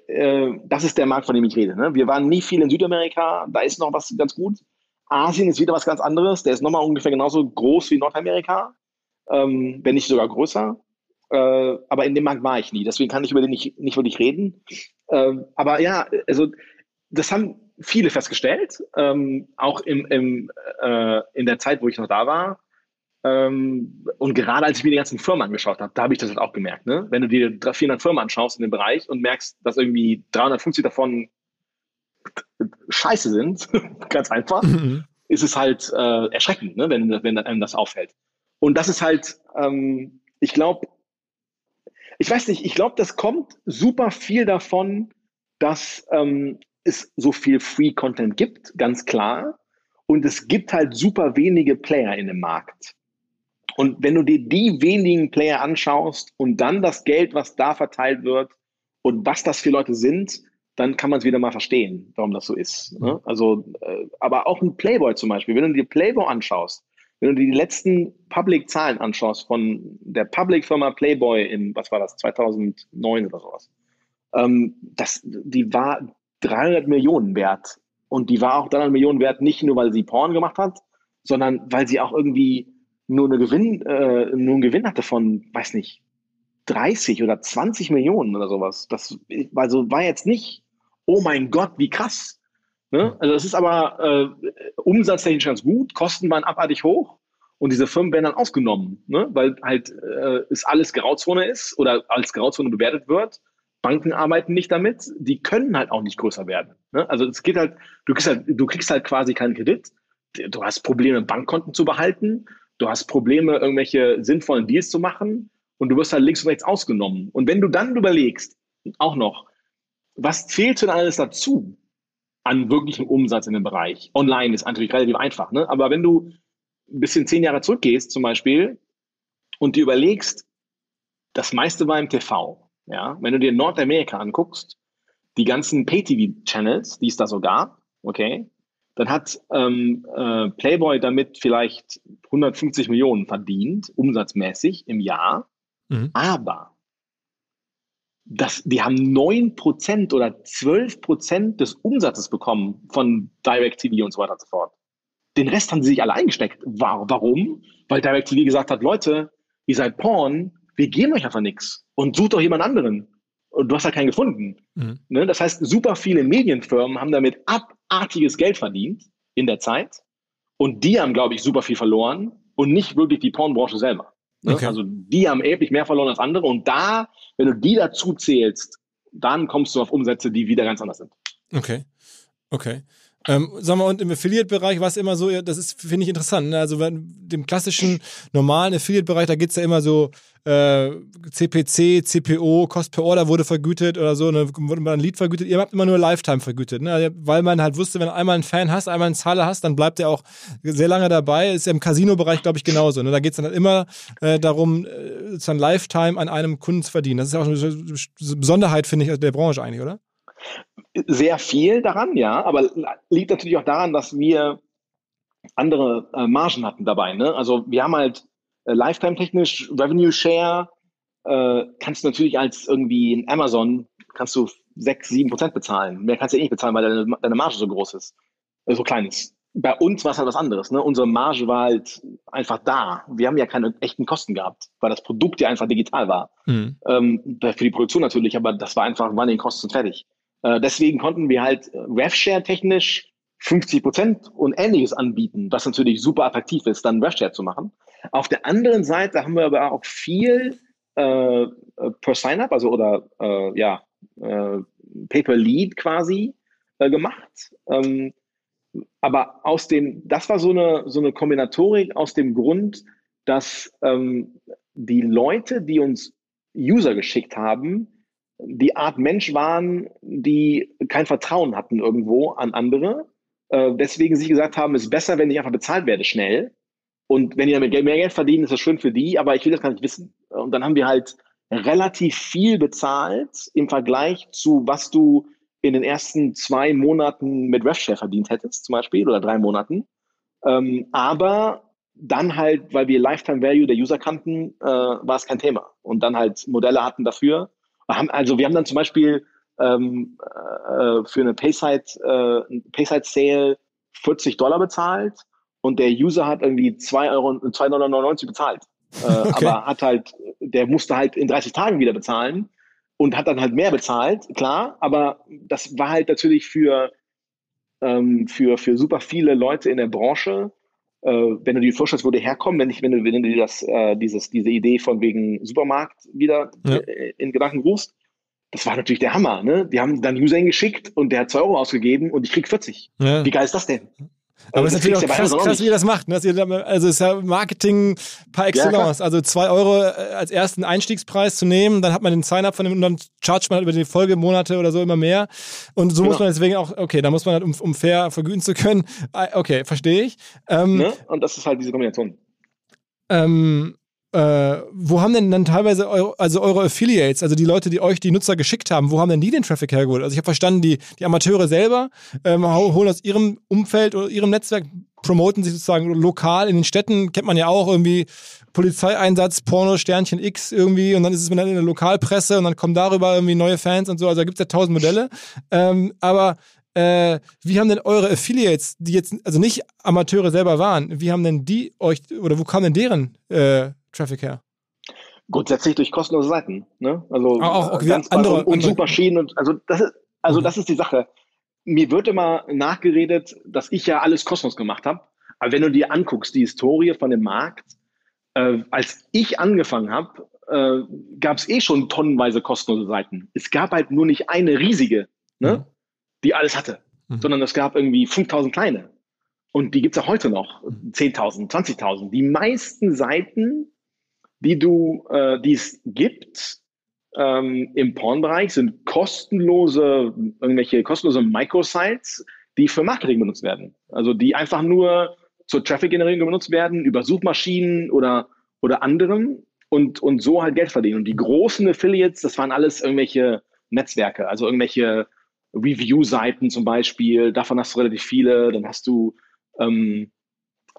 äh, das ist der Markt, von dem ich rede. Ne? Wir waren nie viel in Südamerika, da ist noch was ganz gut. Asien ist wieder was ganz anderes, der ist nochmal ungefähr genauso groß wie Nordamerika ähm, wenn nicht sogar größer. Äh, aber in dem Markt war ich nie, deswegen kann ich über den nicht, nicht wirklich reden. Ähm, aber ja, also das haben viele festgestellt, ähm, auch im, im, äh, in der Zeit, wo ich noch da war. Ähm, und gerade als ich mir die ganzen Firmen angeschaut habe, da habe ich das halt auch gemerkt. Ne? Wenn du dir 400 Firmen anschaust in dem Bereich und merkst, dass irgendwie 350 davon scheiße sind, ganz einfach, mhm. ist es halt äh, erschreckend, ne? wenn, wenn einem das auffällt. Und das ist halt, ähm, ich glaube, ich weiß nicht, ich glaube, das kommt super viel davon, dass ähm, es so viel Free Content gibt, ganz klar. Und es gibt halt super wenige Player in dem Markt. Und wenn du dir die wenigen Player anschaust und dann das Geld, was da verteilt wird und was das für Leute sind, dann kann man es wieder mal verstehen, warum das so ist. Ne? Also, äh, aber auch ein Playboy zum Beispiel, wenn du dir Playboy anschaust, wenn du dir die letzten Public-Zahlen anschaust von der Public-Firma Playboy in, was war das, 2009 oder sowas, ähm, das, die war 300 Millionen wert. Und die war auch 300 Millionen wert, nicht nur, weil sie Porn gemacht hat, sondern weil sie auch irgendwie nur, eine Gewinn, äh, nur einen Gewinn hatte von, weiß nicht, 30 oder 20 Millionen oder sowas. Das also war jetzt nicht, oh mein Gott, wie krass. Ne? Also es ist aber äh, umsatztechnisch ganz gut, Kosten waren abartig hoch und diese Firmen werden dann ausgenommen, ne? weil halt äh, es alles Grauzone ist oder als Grauzone bewertet wird. Banken arbeiten nicht damit, die können halt auch nicht größer werden. Ne? Also es geht halt, du kriegst halt, du kriegst halt quasi keinen Kredit, du hast Probleme, Bankkonten zu behalten, du hast Probleme, irgendwelche sinnvollen Deals zu machen und du wirst halt links und rechts ausgenommen. Und wenn du dann überlegst, auch noch, was zählt denn alles dazu? An wirklichem Umsatz in dem Bereich. Online ist natürlich relativ einfach, ne? aber wenn du ein bisschen zehn Jahre zurückgehst zum Beispiel und dir überlegst, das meiste war im TV. Ja, wenn du dir Nordamerika anguckst, die ganzen Pay-TV-Channels, die es da so gab, okay, dann hat ähm, äh, Playboy damit vielleicht 150 Millionen verdient, umsatzmäßig im Jahr. Mhm. Aber das, die haben 9% oder 12% des Umsatzes bekommen von DirecTV und so weiter und so fort. Den Rest haben sie sich alle eingesteckt. Warum? Weil DirecTV gesagt hat, Leute, ihr seid Porn, wir geben euch einfach nichts und sucht doch jemand anderen. Und du hast halt keinen gefunden. Mhm. Ne? Das heißt, super viele Medienfirmen haben damit abartiges Geld verdient in der Zeit. Und die haben, glaube ich, super viel verloren und nicht wirklich die Pornbranche selber. Ne? Okay. Also die haben erheblich mehr verloren als andere. Und da, wenn du die dazu zählst, dann kommst du auf Umsätze, die wieder ganz anders sind. Okay. Okay. Ähm, sagen wir, und im Affiliate-Bereich war es immer so, das ist, finde ich, interessant. Ne? Also wenn, dem klassischen, normalen Affiliate-Bereich, da geht es ja immer so äh, CPC, CPO, Cost per Order wurde vergütet oder so, ne? wurde man ein Lied vergütet. Ihr habt immer nur Lifetime vergütet, ne? Also, weil man halt wusste, wenn du einmal einen Fan hast, einmal einen Zahler hast, dann bleibt der auch sehr lange dabei. Ist ja im Casino-Bereich, glaube ich, genauso. Ne? Da geht es dann halt immer äh, darum, äh, sozusagen Lifetime an einem Kunden zu verdienen. Das ist ja auch eine Besonderheit, finde ich, der Branche eigentlich, oder? Sehr viel daran, ja, aber liegt natürlich auch daran, dass wir andere äh, Margen hatten dabei. Ne? Also wir haben halt äh, Lifetime-technisch Revenue Share, äh, kannst du natürlich als irgendwie in Amazon, kannst du 6, 7 Prozent bezahlen. Mehr kannst du eh nicht bezahlen, weil deine, deine Marge so groß ist, äh, so klein ist. Bei uns war es halt was anderes. Ne? Unsere Marge war halt einfach da. Wir haben ja keine echten Kosten gehabt, weil das Produkt ja einfach digital war. Mhm. Ähm, für die Produktion natürlich, aber das war einfach, waren die Kosten fertig. Äh, deswegen konnten wir halt äh, RevShare technisch 50 Prozent und ähnliches anbieten, was natürlich super attraktiv ist, dann RevShare zu machen. Auf der anderen Seite haben wir aber auch viel äh, äh per Sign-up, also oder äh, ja, äh, Pay-per-Lead quasi gemacht. Ähm, aber aus dem, das war so eine, so eine Kombinatorik aus dem Grund, dass ähm, die Leute, die uns User geschickt haben, die Art Mensch waren, die kein Vertrauen hatten irgendwo an andere. Äh, deswegen sich gesagt haben, es ist besser, wenn ich einfach bezahlt werde schnell. Und wenn die damit mehr Geld verdienen, ist das schön für die, aber ich will das gar nicht wissen. Und dann haben wir halt relativ viel bezahlt im Vergleich zu, was du in den ersten zwei Monaten mit RevShare verdient hättest, zum Beispiel, oder drei Monaten. Ähm, aber dann halt, weil wir Lifetime Value der User kannten, äh, war es kein Thema. Und dann halt Modelle hatten dafür, haben, also wir haben dann zum Beispiel ähm, äh, für eine Payside, äh, Payside Sale 40 Dollar bezahlt und der User hat irgendwie 2,99 Euro 2,99 Dollar bezahlt. Äh, okay. Aber hat halt, der musste halt in 30 Tagen wieder bezahlen und hat dann halt mehr bezahlt, klar, aber das war halt natürlich für, ähm, für, für super viele Leute in der Branche äh, wenn du dir vorstellst, wo der herkommt, wenn, ich, wenn, du, wenn du dir das, äh, dieses, diese Idee von wegen Supermarkt wieder ja. äh, in Gedanken rufst, das war natürlich der Hammer. Ne? Die haben dann User geschickt und der hat 2 Euro ausgegeben und ich krieg 40. Ja. Wie geil ist das denn? Aber es ist natürlich auch krass, krass, wie ihr das macht. Ne? Also es ist ja Marketing par excellence. Ja, also zwei Euro äh, als ersten Einstiegspreis zu nehmen, dann hat man den Sign-up von dem und dann chargt man halt über die Folgemonate oder so immer mehr. Und so genau. muss man deswegen auch, okay, da muss man halt, um, um fair vergüten zu können. Ah, okay, verstehe ich. Ähm, ne? Und das ist halt diese Kombination. Ähm, äh, wo haben denn dann teilweise eure, also eure Affiliates, also die Leute, die euch die Nutzer geschickt haben, wo haben denn die den Traffic hergeholt? Also ich habe verstanden, die, die Amateure selber ähm, holen aus ihrem Umfeld oder ihrem Netzwerk, promoten sich sozusagen lokal in den Städten, kennt man ja auch irgendwie Polizeieinsatz, Porno, Sternchen X irgendwie und dann ist es dann in der Lokalpresse und dann kommen darüber irgendwie neue Fans und so, also da gibt es ja tausend Modelle. Ähm, aber äh, wie haben denn eure Affiliates, die jetzt also nicht Amateure selber waren, wie haben denn die euch oder wo kam denn deren äh, Traffic her? Grundsätzlich durch kostenlose Seiten. Ne? Also auch, auch ganz andere, und, und Suchmaschinen und also das ist, also mhm. das ist die Sache. Mir wird immer nachgeredet, dass ich ja alles kostenlos gemacht habe. Aber wenn du dir anguckst, die Historie von dem Markt, äh, als ich angefangen habe, äh, gab es eh schon tonnenweise kostenlose Seiten. Es gab halt nur nicht eine riesige, ne, mhm. die alles hatte, mhm. sondern es gab irgendwie 5000 kleine. Und die gibt es auch heute noch, 10.000, mhm. 20.000. Die meisten Seiten die du, äh, die es gibt ähm, im Pornbereich, sind kostenlose, irgendwelche kostenlose Microsites, die für Marketing benutzt werden. Also die einfach nur zur Traffic-Generierung benutzt werden, über Suchmaschinen oder, oder anderem und, und so halt Geld verdienen. Und die großen Affiliates, das waren alles irgendwelche Netzwerke, also irgendwelche Review-Seiten zum Beispiel, davon hast du relativ viele, dann hast du ähm,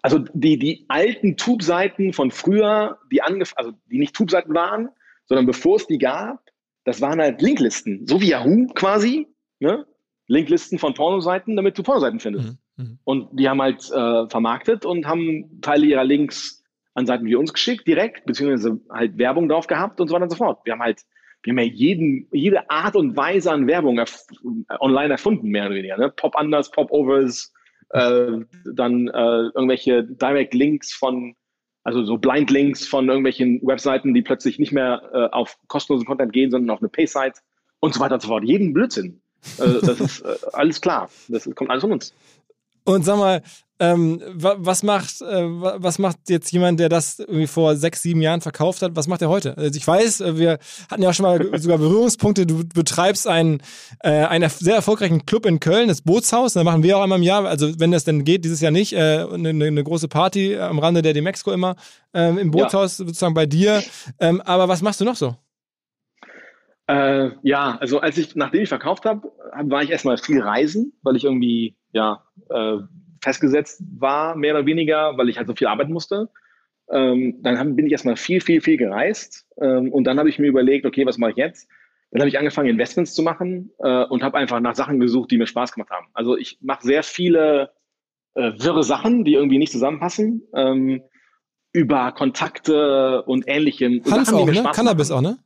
also die, die alten Tube-Seiten von früher, die angef also die nicht Tube-Seiten waren, sondern bevor es die gab, das waren halt Linklisten, so wie Yahoo quasi, ne? Linklisten von Pornoseiten, damit du Pornoseiten findest. Mhm. mhm. Und die haben halt äh, vermarktet und haben Teile ihrer Links an Seiten wie uns geschickt, direkt, beziehungsweise halt Werbung drauf gehabt und so weiter und so fort. Wir haben halt, wir haben ja jeden, jede Art und Weise an Werbung erf online erfunden, mehr oder weniger. Ne? Pop-Unders, Pop-Overs, äh, dann äh, irgendwelche Direct Links von, also so Blind Links von irgendwelchen Webseiten, die plötzlich nicht mehr äh, auf kostenlosen Content gehen, sondern auf eine Pay-Site und so weiter und so fort. Jeden Blödsinn. Äh, das ist äh, alles klar. Das kommt alles von uns. Und sag mal, ähm, was macht, äh, was macht jetzt jemand, der das irgendwie vor sechs, sieben Jahren verkauft hat? Was macht er heute? Also ich weiß, äh, wir hatten ja auch schon mal sogar Berührungspunkte. Du betreibst einen, äh, einen sehr erfolgreichen Club in Köln, das Bootshaus. Da machen wir auch einmal im Jahr, also wenn das denn geht, dieses Jahr nicht, äh, eine, eine große Party am Rande der Demexco immer äh, im Bootshaus ja. sozusagen bei dir. Ähm, aber was machst du noch so? Äh, ja, also als ich, nachdem ich verkauft habe, war ich erstmal viel reisen, weil ich irgendwie, ja, äh, festgesetzt war, mehr oder weniger, weil ich halt so viel arbeiten musste. Ähm, dann hab, bin ich erstmal viel, viel, viel gereist. Ähm, und dann habe ich mir überlegt, okay, was mache ich jetzt? Dann habe ich angefangen, Investments zu machen äh, und habe einfach nach Sachen gesucht, die mir Spaß gemacht haben. Also ich mache sehr viele äh, wirre Sachen, die irgendwie nicht zusammenpassen. Ähm, über Kontakte und ähnlichem. Hanf Sachen, auch, ne? Cannabis machen. auch, ne?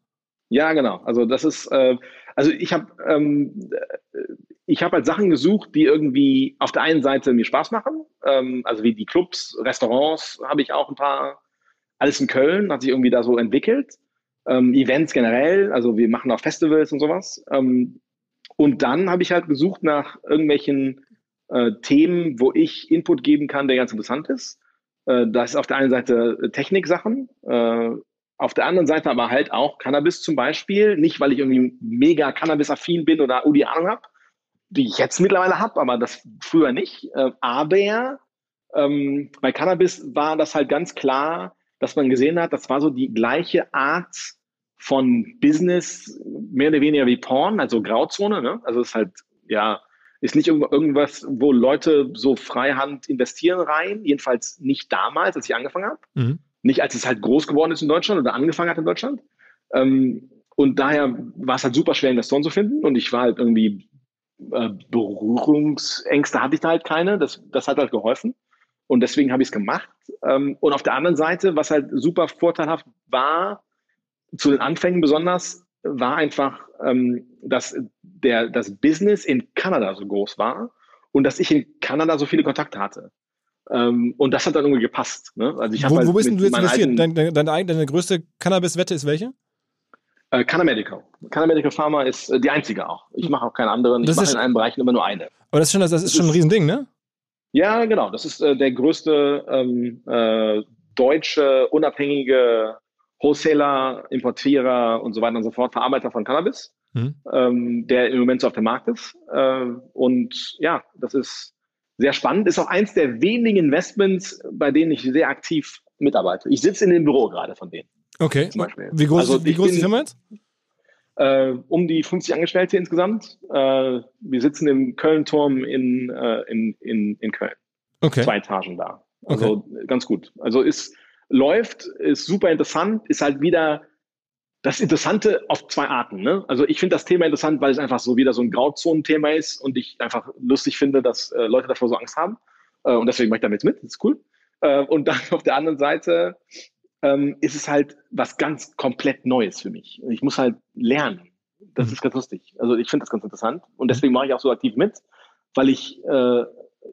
Ja, genau. Also das ist, äh, also ich habe ähm, ich habe halt Sachen gesucht, die irgendwie auf der einen Seite mir Spaß machen, ähm, also wie die Clubs, Restaurants habe ich auch ein paar, alles in Köln hat sich irgendwie da so entwickelt, ähm, Events generell, also wir machen auch Festivals und sowas. Ähm, und dann habe ich halt gesucht nach irgendwelchen äh, Themen, wo ich Input geben kann, der ganz interessant ist. Äh, das ist auf der einen Seite Techniksachen, äh, auf der anderen Seite aber halt auch Cannabis zum Beispiel. Nicht, weil ich irgendwie mega Cannabis-affin bin oder die Ahnung habe, die ich jetzt mittlerweile habe, aber das früher nicht. Äh, aber ähm, bei Cannabis war das halt ganz klar, dass man gesehen hat, das war so die gleiche Art von Business, mehr oder weniger wie Porn, also Grauzone. Ne? Also es ist halt, ja, ist nicht irgendwas, wo Leute so freihand investieren rein, jedenfalls nicht damals, als ich angefangen habe. Mhm. Nicht als es halt groß geworden ist in Deutschland oder angefangen hat in Deutschland. Ähm, und daher war es halt super schwer, Investoren zu finden. Und ich war halt irgendwie äh, Berührungsängste hatte ich da halt keine. Das, das hat halt geholfen. Und deswegen habe ich es gemacht. Ähm, und auf der anderen Seite, was halt super vorteilhaft war, zu den Anfängen besonders, war einfach, ähm, dass der, das Business in Kanada so groß war und dass ich in Kanada so viele Kontakte hatte. Ähm, und das hat dann irgendwie gepasst. Ne? Also ich wo, halt wo bist du jetzt investiert? Deine, deine, deine größte Cannabis-Wette ist welche? Äh, Canamedical. Canamedical Pharma ist äh, die einzige auch. Ich mache auch keine anderen. Das ich mache in allen Bereichen immer nur eine. Aber das ist schon, das, ist das schon ein Riesending, ne? Ja, genau. Das ist äh, der größte ähm, äh, deutsche, unabhängige Wholesaler, Importierer und so weiter und so fort, Verarbeiter von Cannabis, mhm. ähm, der im Moment so auf dem Markt ist. Äh, und ja, das ist sehr spannend. Ist auch eins der wenigen Investments, bei denen ich sehr aktiv mitarbeite. Ich sitze in dem Büro gerade von denen. Okay. Wie groß, also wie groß ist die Firma jetzt? Äh, um die 50 Angestellte insgesamt. Äh, wir sitzen im Köln-Turm in, äh, in, in, in Köln. Okay. Zwei Etagen da. Also okay. ganz gut. Also ist, läuft, ist super interessant, ist halt wieder das Interessante auf zwei Arten. Ne? Also ich finde das Thema interessant, weil es einfach so wieder so ein Grauzonenthema ist und ich einfach lustig finde, dass äh, Leute davor so Angst haben. Äh, und deswegen mache ich damit mit. Das ist cool. Äh, und dann auf der anderen Seite ähm, ist es halt was ganz komplett Neues für mich. Ich muss halt lernen. Das mhm. ist ganz lustig. Also ich finde das ganz interessant und deswegen mache ich auch so aktiv mit, weil ich, äh,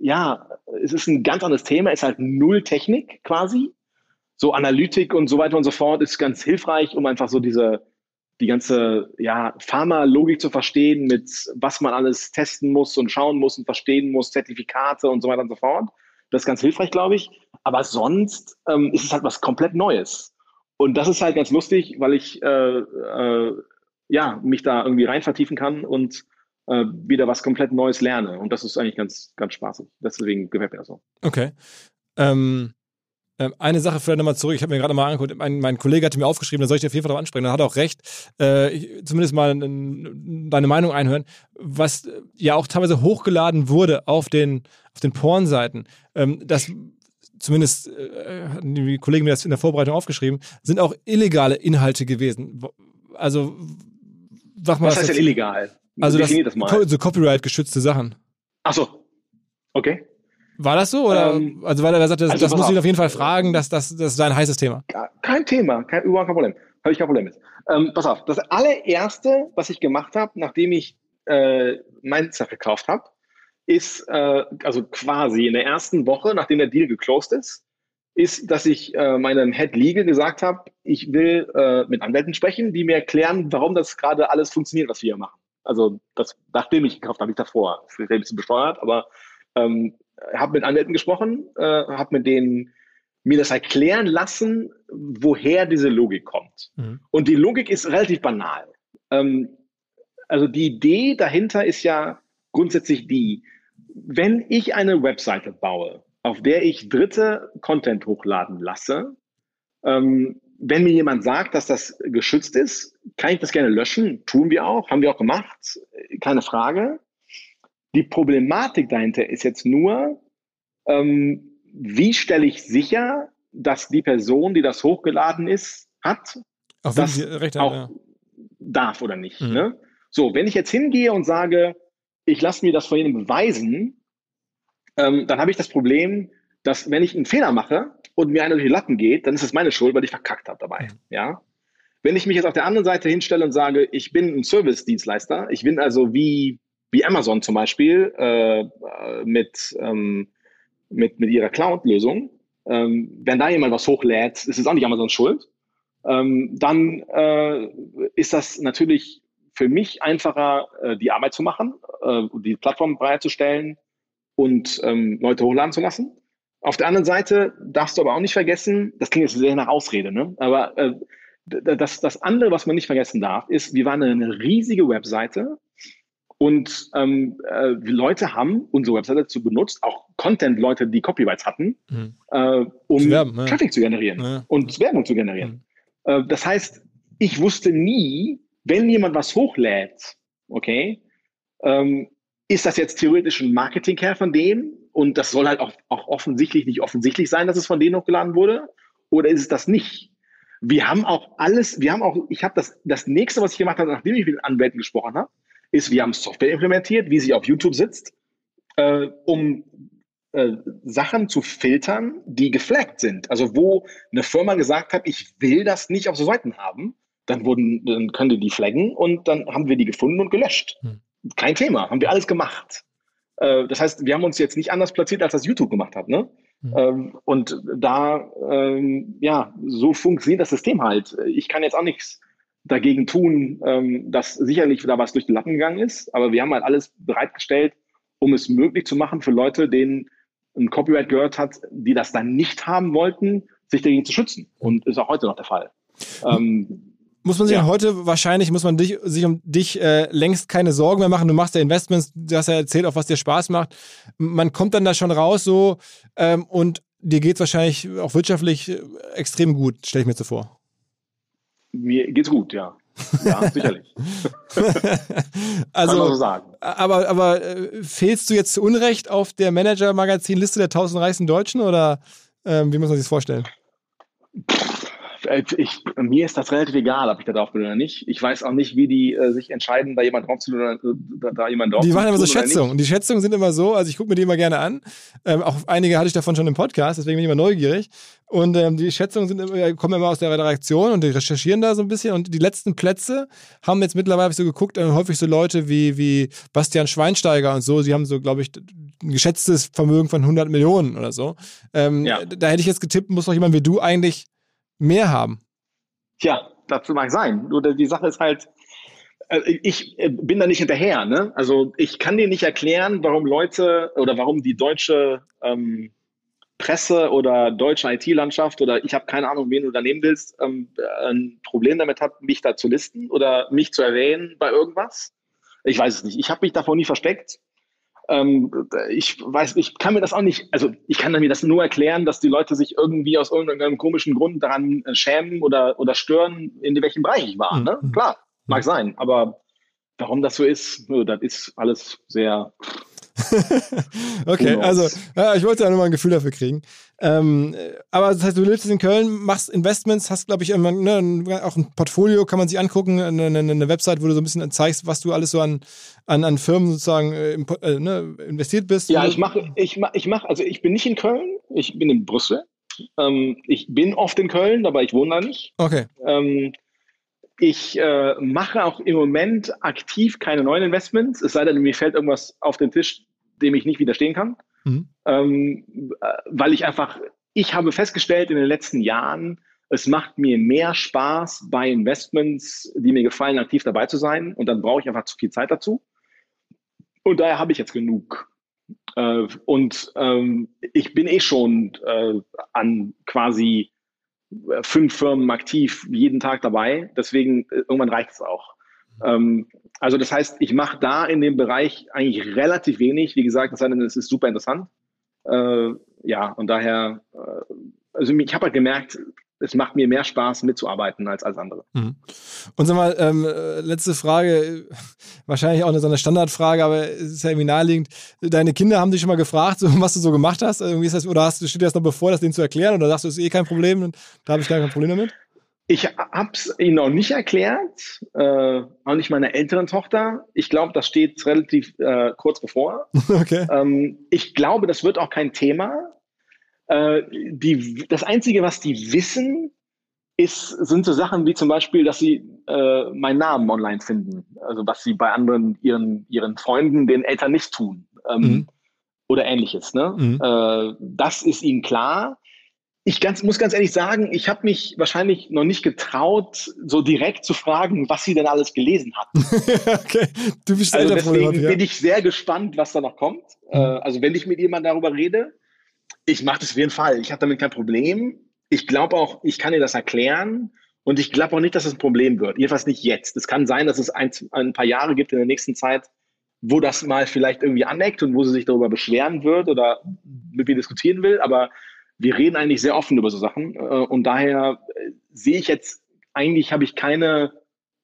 ja, es ist ein ganz anderes Thema, es ist halt null Technik quasi. So Analytik und so weiter und so fort ist ganz hilfreich, um einfach so diese, die ganze ja, Pharma-Logik zu verstehen, mit was man alles testen muss und schauen muss und verstehen muss, Zertifikate und so weiter und so fort. Das ist ganz hilfreich, glaube ich. Aber sonst ähm, ist es halt was komplett Neues. Und das ist halt ganz lustig, weil ich äh, äh, ja, mich da irgendwie rein vertiefen kann und äh, wieder was komplett Neues lerne. Und das ist eigentlich ganz, ganz spaßig. Deswegen gefällt mir das so. Okay. Ähm, eine Sache vielleicht nochmal zurück, ich habe mir gerade mal angeguckt, mein, mein, Kollege hatte mir aufgeschrieben, da soll ich dir auf jeden Fall darauf ansprechen, da hat er auch recht, äh, ich, zumindest mal deine Meinung einhören, was ja auch teilweise hochgeladen wurde auf den, auf den Pornseiten, ähm, das zumindest äh, hatten die Kollegen mir das in der Vorbereitung aufgeschrieben, sind auch illegale Inhalte gewesen. Also, sag mal. Was heißt denn illegal? Also, das, das so Copyright-geschützte Sachen. Ach so. Okay. War das so? Oder? Ähm, also, weil er sagte, das, also, das muss ich auf jeden Fall fragen, dass das, das ist ein heißes Thema. Kein Thema, kein, überhaupt kein Problem. Habe ich kein Problem mit. Ähm, pass auf, das allererste, was ich gemacht habe, nachdem ich äh, Mainzer gekauft habe, ist, äh, also quasi in der ersten Woche, nachdem der Deal geclosed ist, ist, dass ich äh, meinem Head Legal gesagt habe, ich will äh, mit Anwälten sprechen, die mir erklären, warum das gerade alles funktioniert, was wir hier machen. Also das, nachdem ich gekauft habe, nicht davor. Das ist ein bisschen besteuert, aber ähm, habe mit Anwälten gesprochen, äh, habe mit denen mir das erklären lassen, woher diese Logik kommt. Mhm. Und die Logik ist relativ banal. Ähm, also die Idee dahinter ist ja grundsätzlich die, wenn ich eine Webseite baue, auf der ich dritte Content hochladen lasse, ähm, wenn mir jemand sagt, dass das geschützt ist, kann ich das gerne löschen. Tun wir auch, haben wir auch gemacht, keine Frage. Die Problematik dahinter ist jetzt nur, ähm, wie stelle ich sicher, dass die Person, die das hochgeladen ist, hat, auch das recht auch ja. darf oder nicht. Mhm. Ne? So, wenn ich jetzt hingehe und sage, ich lasse mir das von Ihnen beweisen, ähm, dann habe ich das Problem, dass wenn ich einen Fehler mache und mir einer durch die Lappen geht, dann ist es meine Schuld, weil ich verkackt habe dabei. Mhm. Ja? Wenn ich mich jetzt auf der anderen Seite hinstelle und sage, ich bin ein Service-Dienstleister, ich bin also wie wie Amazon zum Beispiel äh, mit, ähm, mit, mit ihrer Cloud-Lösung, ähm, wenn da jemand was hochlädt, ist es auch nicht Amazons Schuld, ähm, dann äh, ist das natürlich für mich einfacher, äh, die Arbeit zu machen, äh, die Plattform bereitzustellen und ähm, Leute hochladen zu lassen. Auf der anderen Seite darfst du aber auch nicht vergessen, das klingt jetzt sehr nach Ausrede, ne? aber äh, das, das andere, was man nicht vergessen darf, ist, wir waren eine riesige Webseite und ähm, äh, Leute haben unsere Webseite dazu benutzt, auch Content-Leute, die Copyrights hatten, mhm. äh, um zu werben, ja. Traffic zu generieren ja. und Werbung zu generieren. Mhm. Äh, das heißt, ich wusste nie, wenn jemand was hochlädt, okay, ähm, ist das jetzt theoretisch ein Marketing-Care von dem? Und das soll halt auch, auch offensichtlich nicht offensichtlich sein, dass es von denen hochgeladen wurde? Oder ist es das nicht? Wir haben auch alles, wir haben auch, ich habe das, das nächste, was ich gemacht habe, nachdem ich mit den Anwälten gesprochen habe, ist, wir haben Software implementiert, wie sie auf YouTube sitzt, äh, um äh, Sachen zu filtern, die geflaggt sind. Also wo eine Firma gesagt hat, ich will das nicht auf so Seiten haben, dann wurden, dann können die die flaggen und dann haben wir die gefunden und gelöscht. Hm. Kein Thema, haben wir alles gemacht. Äh, das heißt, wir haben uns jetzt nicht anders platziert, als das YouTube gemacht hat. Ne? Hm. Ähm, und da, ähm, ja, so funktioniert das System halt. Ich kann jetzt auch nichts dagegen tun, ähm, dass sicherlich da was durch die Lappen gegangen ist, aber wir haben halt alles bereitgestellt, um es möglich zu machen für Leute, denen ein Copyright gehört hat, die das dann nicht haben wollten, sich dagegen zu schützen. Und ist auch heute noch der Fall. Ähm, muss man sich ja. heute wahrscheinlich, muss man dich, sich um dich äh, längst keine Sorgen mehr machen. Du machst ja Investments, du hast ja erzählt, auf was dir Spaß macht. Man kommt dann da schon raus so ähm, und dir geht es wahrscheinlich auch wirtschaftlich äh, extrem gut, stelle ich mir so vor. Mir geht's gut, ja. Ja, sicherlich. also, so sagen. Aber, aber äh, fehlst du jetzt zu Unrecht auf der Manager-Magazin-Liste der 1000 reichsten Deutschen oder ähm, wie muss man sich das vorstellen? Äh, ich, mir ist das relativ egal, ob ich da drauf bin oder nicht. Ich weiß auch nicht, wie die äh, sich entscheiden, da jemand drauf zu oder da, da jemand drauf Die machen immer so Schätzungen. Und die Schätzungen sind immer so, also ich gucke mir die immer gerne an. Ähm, auch einige hatte ich davon schon im Podcast, deswegen bin ich immer neugierig. Und ähm, die Schätzungen sind immer, kommen immer aus der Redaktion und die recherchieren da so ein bisschen. Und die letzten Plätze haben jetzt mittlerweile so geguckt, äh, häufig so Leute wie, wie Bastian Schweinsteiger und so. Sie haben so, glaube ich, ein geschätztes Vermögen von 100 Millionen oder so. Ähm, ja. Da hätte ich jetzt getippt, muss doch jemand wie du eigentlich mehr haben. Tja, dazu mag sein. Nur die Sache ist halt, äh, ich äh, bin da nicht hinterher. Ne? Also ich kann dir nicht erklären, warum Leute oder warum die deutsche ähm, Presse oder deutsche IT-Landschaft oder ich habe keine Ahnung, wen du da nehmen willst, ähm, ein Problem damit hat, mich da zu listen oder mich zu erwähnen bei irgendwas. Ich weiß es nicht. Ich habe mich davor nie versteckt. Ähm, ich weiß, ich kann mir das auch nicht, also ich kann mir das nur erklären, dass die Leute sich irgendwie aus irgendeinem komischen Grund daran äh, schämen oder, oder stören, in welchem Bereich ich war. Ne? Mhm. Klar, mag sein, aber warum das so ist, das ist alles sehr okay, also ja, ich wollte ja nur mal ein Gefühl dafür kriegen. Ähm, aber das heißt, du lebst in Köln, machst Investments, hast, glaube ich, immer, ne, auch ein Portfolio, kann man sich angucken, eine, eine, Website, wo du so ein bisschen zeigst, was du alles so an, an, an Firmen sozusagen äh, äh, ne, investiert bist. Ja, ich mache, ich mache, ich mach, also ich bin nicht in Köln, ich bin in Brüssel. Ähm, ich bin oft in Köln, aber ich wohne da nicht. Okay. Ähm, ich äh, mache auch im Moment aktiv keine neuen Investments, es sei denn, mir fällt irgendwas auf den Tisch, dem ich nicht widerstehen kann. Mhm. Ähm, äh, weil ich einfach, ich habe festgestellt in den letzten Jahren, es macht mir mehr Spaß bei Investments, die mir gefallen, aktiv dabei zu sein. Und dann brauche ich einfach zu viel Zeit dazu. Und daher habe ich jetzt genug. Äh, und ähm, ich bin eh schon äh, an quasi äh, fünf Firmen aktiv jeden Tag dabei. Deswegen äh, irgendwann reicht es auch. Ähm, also das heißt, ich mache da in dem Bereich eigentlich relativ wenig. Wie gesagt, das ist super interessant. Äh, ja, und daher, äh, also ich habe halt gemerkt, es macht mir mehr Spaß mitzuarbeiten als alles andere. Mhm. Und sag mal, ähm, letzte Frage, wahrscheinlich auch eine, so eine Standardfrage, aber es ist ja irgendwie naheliegend. Deine Kinder haben dich schon mal gefragt, so, was du so gemacht hast? Irgendwie ist das, oder hast du, steht dir das noch bevor, das denen zu erklären? Oder sagst du, es ist eh kein Problem da habe ich gar kein Problem damit? Ich habe es ihnen noch nicht erklärt, äh, auch nicht meiner älteren Tochter. Ich glaube, das steht relativ äh, kurz bevor. Okay. Ähm, ich glaube, das wird auch kein Thema. Äh, die, das Einzige, was die wissen, ist, sind so Sachen wie zum Beispiel, dass sie äh, meinen Namen online finden. Also was sie bei anderen, ihren, ihren Freunden, den Eltern nicht tun. Ähm, mhm. Oder ähnliches. Ne? Mhm. Äh, das ist ihnen klar ich ganz, muss ganz ehrlich sagen, ich habe mich wahrscheinlich noch nicht getraut, so direkt zu fragen, was sie denn alles gelesen hat. okay, du bist also deswegen ja. bin ich sehr gespannt, was da noch kommt. Mhm. Äh, also wenn ich mit jemandem darüber rede, ich mache das auf jeden Fall. Ich habe damit kein Problem. Ich glaube auch, ich kann dir das erklären. Und ich glaube auch nicht, dass es ein Problem wird. Jedenfalls nicht jetzt. Es kann sein, dass es ein, ein paar Jahre gibt in der nächsten Zeit, wo das mal vielleicht irgendwie aneckt und wo sie sich darüber beschweren wird oder mit mir diskutieren will. Aber wir reden eigentlich sehr offen über so Sachen äh, und daher äh, sehe ich jetzt eigentlich habe ich keine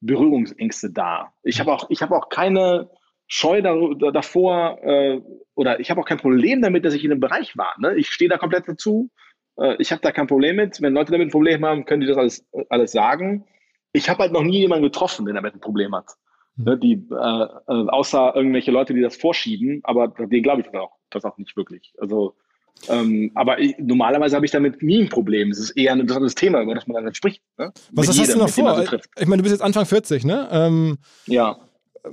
Berührungsängste da. Ich habe auch ich habe auch keine Scheu da, da, davor äh, oder ich habe auch kein Problem damit, dass ich in einem Bereich war. Ne? Ich stehe da komplett dazu. Äh, ich habe da kein Problem mit. Wenn Leute damit ein Problem haben, können die das alles alles sagen. Ich habe halt noch nie jemanden getroffen, der damit ein Problem hat. Mhm. Ne? Die äh, äh, außer irgendwelche Leute, die das vorschieben, aber denen glaube ich das auch, das auch nicht wirklich. Also ähm, aber ich, normalerweise habe ich damit nie ein Problem. Es ist eher ein interessantes Thema, über das man dann spricht. Ne? Was jedem, hast du noch vor? Ich meine, du bist jetzt Anfang 40, ne? Ähm, ja.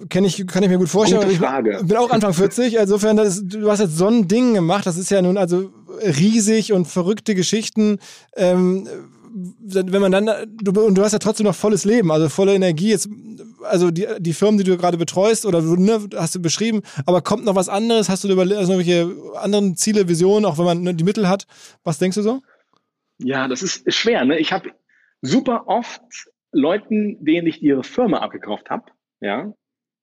Kenn ich, kann ich mir gut vorstellen. Gute Frage. Ich bin auch Anfang 40. Insofern, das, du hast jetzt so ein Ding gemacht. Das ist ja nun also riesig und verrückte Geschichten. Ähm, wenn man dann, du, und du hast ja trotzdem noch volles Leben, also volle Energie. Jetzt, also die, die Firmen, die du gerade betreust oder ne, hast du beschrieben, aber kommt noch was anderes? Hast du über also irgendwelche anderen Ziele, Visionen, auch wenn man ne, die Mittel hat? Was denkst du so? Ja, das ist schwer. Ne? Ich habe super oft Leuten, denen ich ihre Firma abgekauft habe, ja,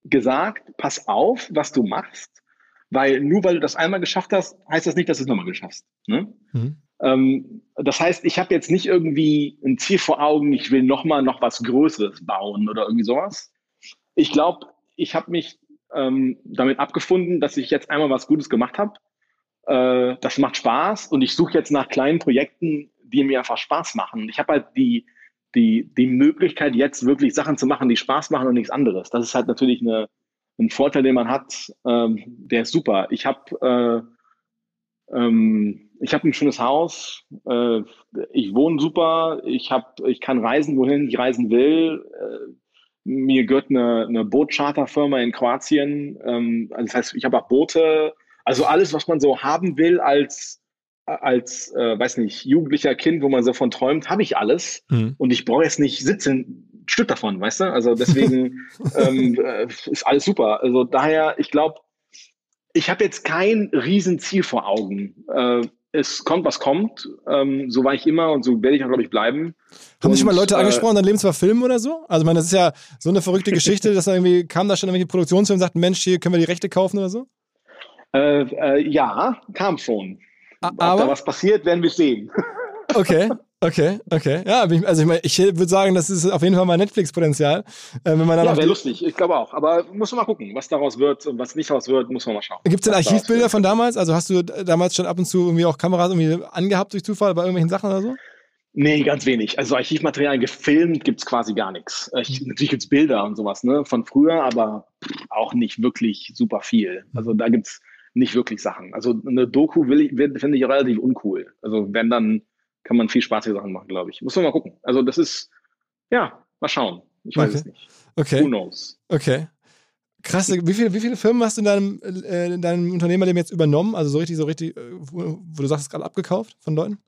gesagt, pass auf, was du machst, weil nur weil du das einmal geschafft hast, heißt das nicht, dass du es nochmal geschaffst. Ne? Mhm. Ähm, das heißt, ich habe jetzt nicht irgendwie ein Ziel vor Augen, ich will nochmal noch was Größeres bauen oder irgendwie sowas. Ich glaube, ich habe mich ähm, damit abgefunden, dass ich jetzt einmal was Gutes gemacht habe. Äh, das macht Spaß und ich suche jetzt nach kleinen Projekten, die mir einfach Spaß machen. Ich habe halt die, die, die Möglichkeit, jetzt wirklich Sachen zu machen, die Spaß machen und nichts anderes. Das ist halt natürlich eine, ein Vorteil, den man hat, ähm, der ist super. Ich habe äh, ähm, ich habe ein schönes Haus, äh, ich wohne super, ich hab, ich kann reisen, wohin ich reisen will. Äh, mir gehört eine, eine Bootcharterfirma in Kroatien. Ähm, also das heißt, ich habe auch Boote, also alles, was man so haben will als als, äh, weiß nicht, jugendlicher Kind, wo man so von träumt, habe ich alles. Mhm. Und ich brauche jetzt nicht sitzen, ein Stück davon, weißt du? Also deswegen ähm, äh, ist alles super. Also daher, ich glaube, ich habe jetzt kein Riesenziel vor Augen. Äh, es kommt, was kommt. Ähm, so war ich immer und so werde ich auch, glaube ich, bleiben. Haben sich mal Leute äh, angesprochen, dein Leben zwar filmen oder so? Also, ich meine, das ist ja so eine verrückte Geschichte, dass da irgendwie kam da schon irgendwelche Produktionsfirmen und sagten, Mensch, hier können wir die Rechte kaufen oder so? Äh, äh, ja, kam schon. A- Ob aber- da was passiert, werden wir sehen. Okay, okay, okay. Ja, also ich, meine, ich würde sagen, das ist auf jeden Fall mal Netflix-Potenzial. Äh, wenn man dann Ja, wäre lustig, ich glaube auch. Aber muss man mal gucken, was daraus wird und was nicht daraus wird, muss man mal schauen. Gibt es denn Archivbilder von damals? Also hast du damals schon ab und zu irgendwie auch Kameras irgendwie angehabt durch Zufall bei irgendwelchen Sachen oder so? Nee, ganz wenig. Also Archivmaterial gefilmt gibt's quasi gar nichts. Äh, ich- Natürlich gibt's Bilder und sowas ne, von früher, aber auch nicht wirklich super viel. Also da gibt's nicht wirklich Sachen. Also eine Doku will ich, will- finde ich relativ uncool. Also wenn, dann kann man viel spaßige Sachen machen, glaube ich. Muss man mal gucken. Also das ist, ja, mal schauen. Ich weiß Okay. es nicht. Okay, Who knows? okay. Krass, wie viele, wie viele Firmen hast du in deinem, äh, in deinem Unternehmerleben jetzt übernommen? Also so richtig, so richtig, äh, wo, wo du sagst, gerade abgekauft von Leuten?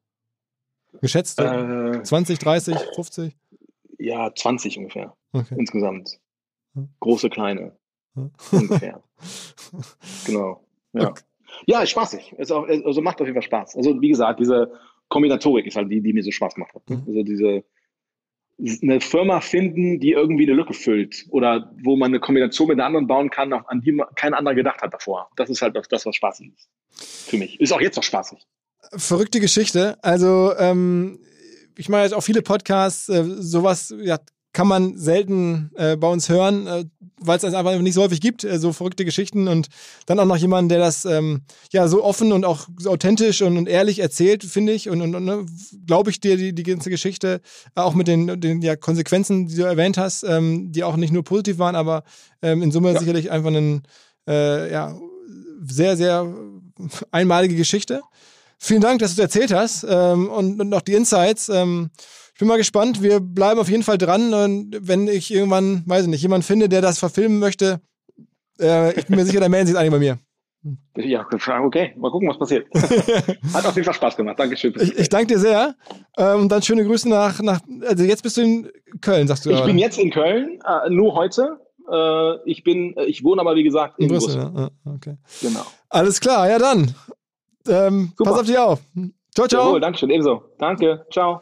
Geschätzt? so Äh, 20, 30, 50? ja, 20 ungefähr Okay. insgesamt. Große, kleine. Ungefähr. Genau. Ja. Okay. Ja, ist spaßig. Ist auch, also macht auf jeden Fall Spaß. Also wie gesagt, diese Kombinatorik ist halt die, die mir so Spaß ne? Mhm. Also diese eine Firma finden, die irgendwie eine Lücke füllt oder wo man eine Kombination mit einer anderen bauen kann, an die man- kein anderer gedacht hat davor. Das ist halt das, das, was spaßig ist. Für mich. Ist auch jetzt noch spaßig. verrückte Geschichte. Also, ähm, ich mache jetzt auch viele Podcasts, äh, sowas ja, kann man selten äh, bei uns hören, äh, weil es das einfach nicht so häufig gibt, äh, so verrückte Geschichten und dann auch noch jemanden, der das ähm, ja so offen und auch so authentisch und, und ehrlich erzählt, finde ich. Und, und, und ne, glaube ich dir die, die ganze Geschichte, äh, auch mit den, den ja, Konsequenzen, die du erwähnt hast, ähm, die auch nicht nur positiv waren, aber ähm, in Summe Ja. sicherlich einfach eine äh, ja, sehr, sehr einmalige Geschichte. Vielen Dank, dass du es erzählt hast ähm, und, und auch die Insights. Ähm, ich bin mal gespannt. Wir bleiben auf jeden Fall dran. Und wenn ich irgendwann, weiß ich nicht, jemanden finde, der das verfilmen möchte, äh, ich bin mir sicher, dann melden sich eigentlich bei mir. Ja, okay. Mal gucken, was passiert. Hat auf jeden Fall Spaß gemacht. Dankeschön. Ich, ich danke dir sehr. Ähm, und dann schöne Grüße nach, nach. Also jetzt bist du in Köln, sagst du. Ich aber. bin jetzt in Köln, äh, nur heute. Äh, ich bin, ich wohne aber wie gesagt in, in Brüssel. Brüssel. Ja, okay. Genau. Alles klar, ja dann. Ähm, pass auf dich auf. Ciao, ciao. Jawohl, Dankeschön, ebenso. Danke, ciao.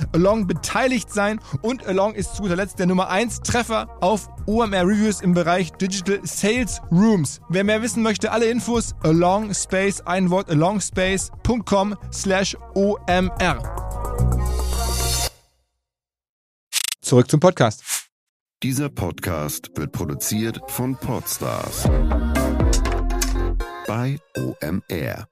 Along beteiligt sein und Along ist zu guter Letzt der Nummer 1 Treffer auf OMR Reviews im Bereich Digital Sales Rooms. Wer mehr wissen möchte, alle Infos Along Space, ein Wort alongspace.com slash OMR. Zurück zum Podcast. Dieser Podcast wird produziert von Podstars bei OMR.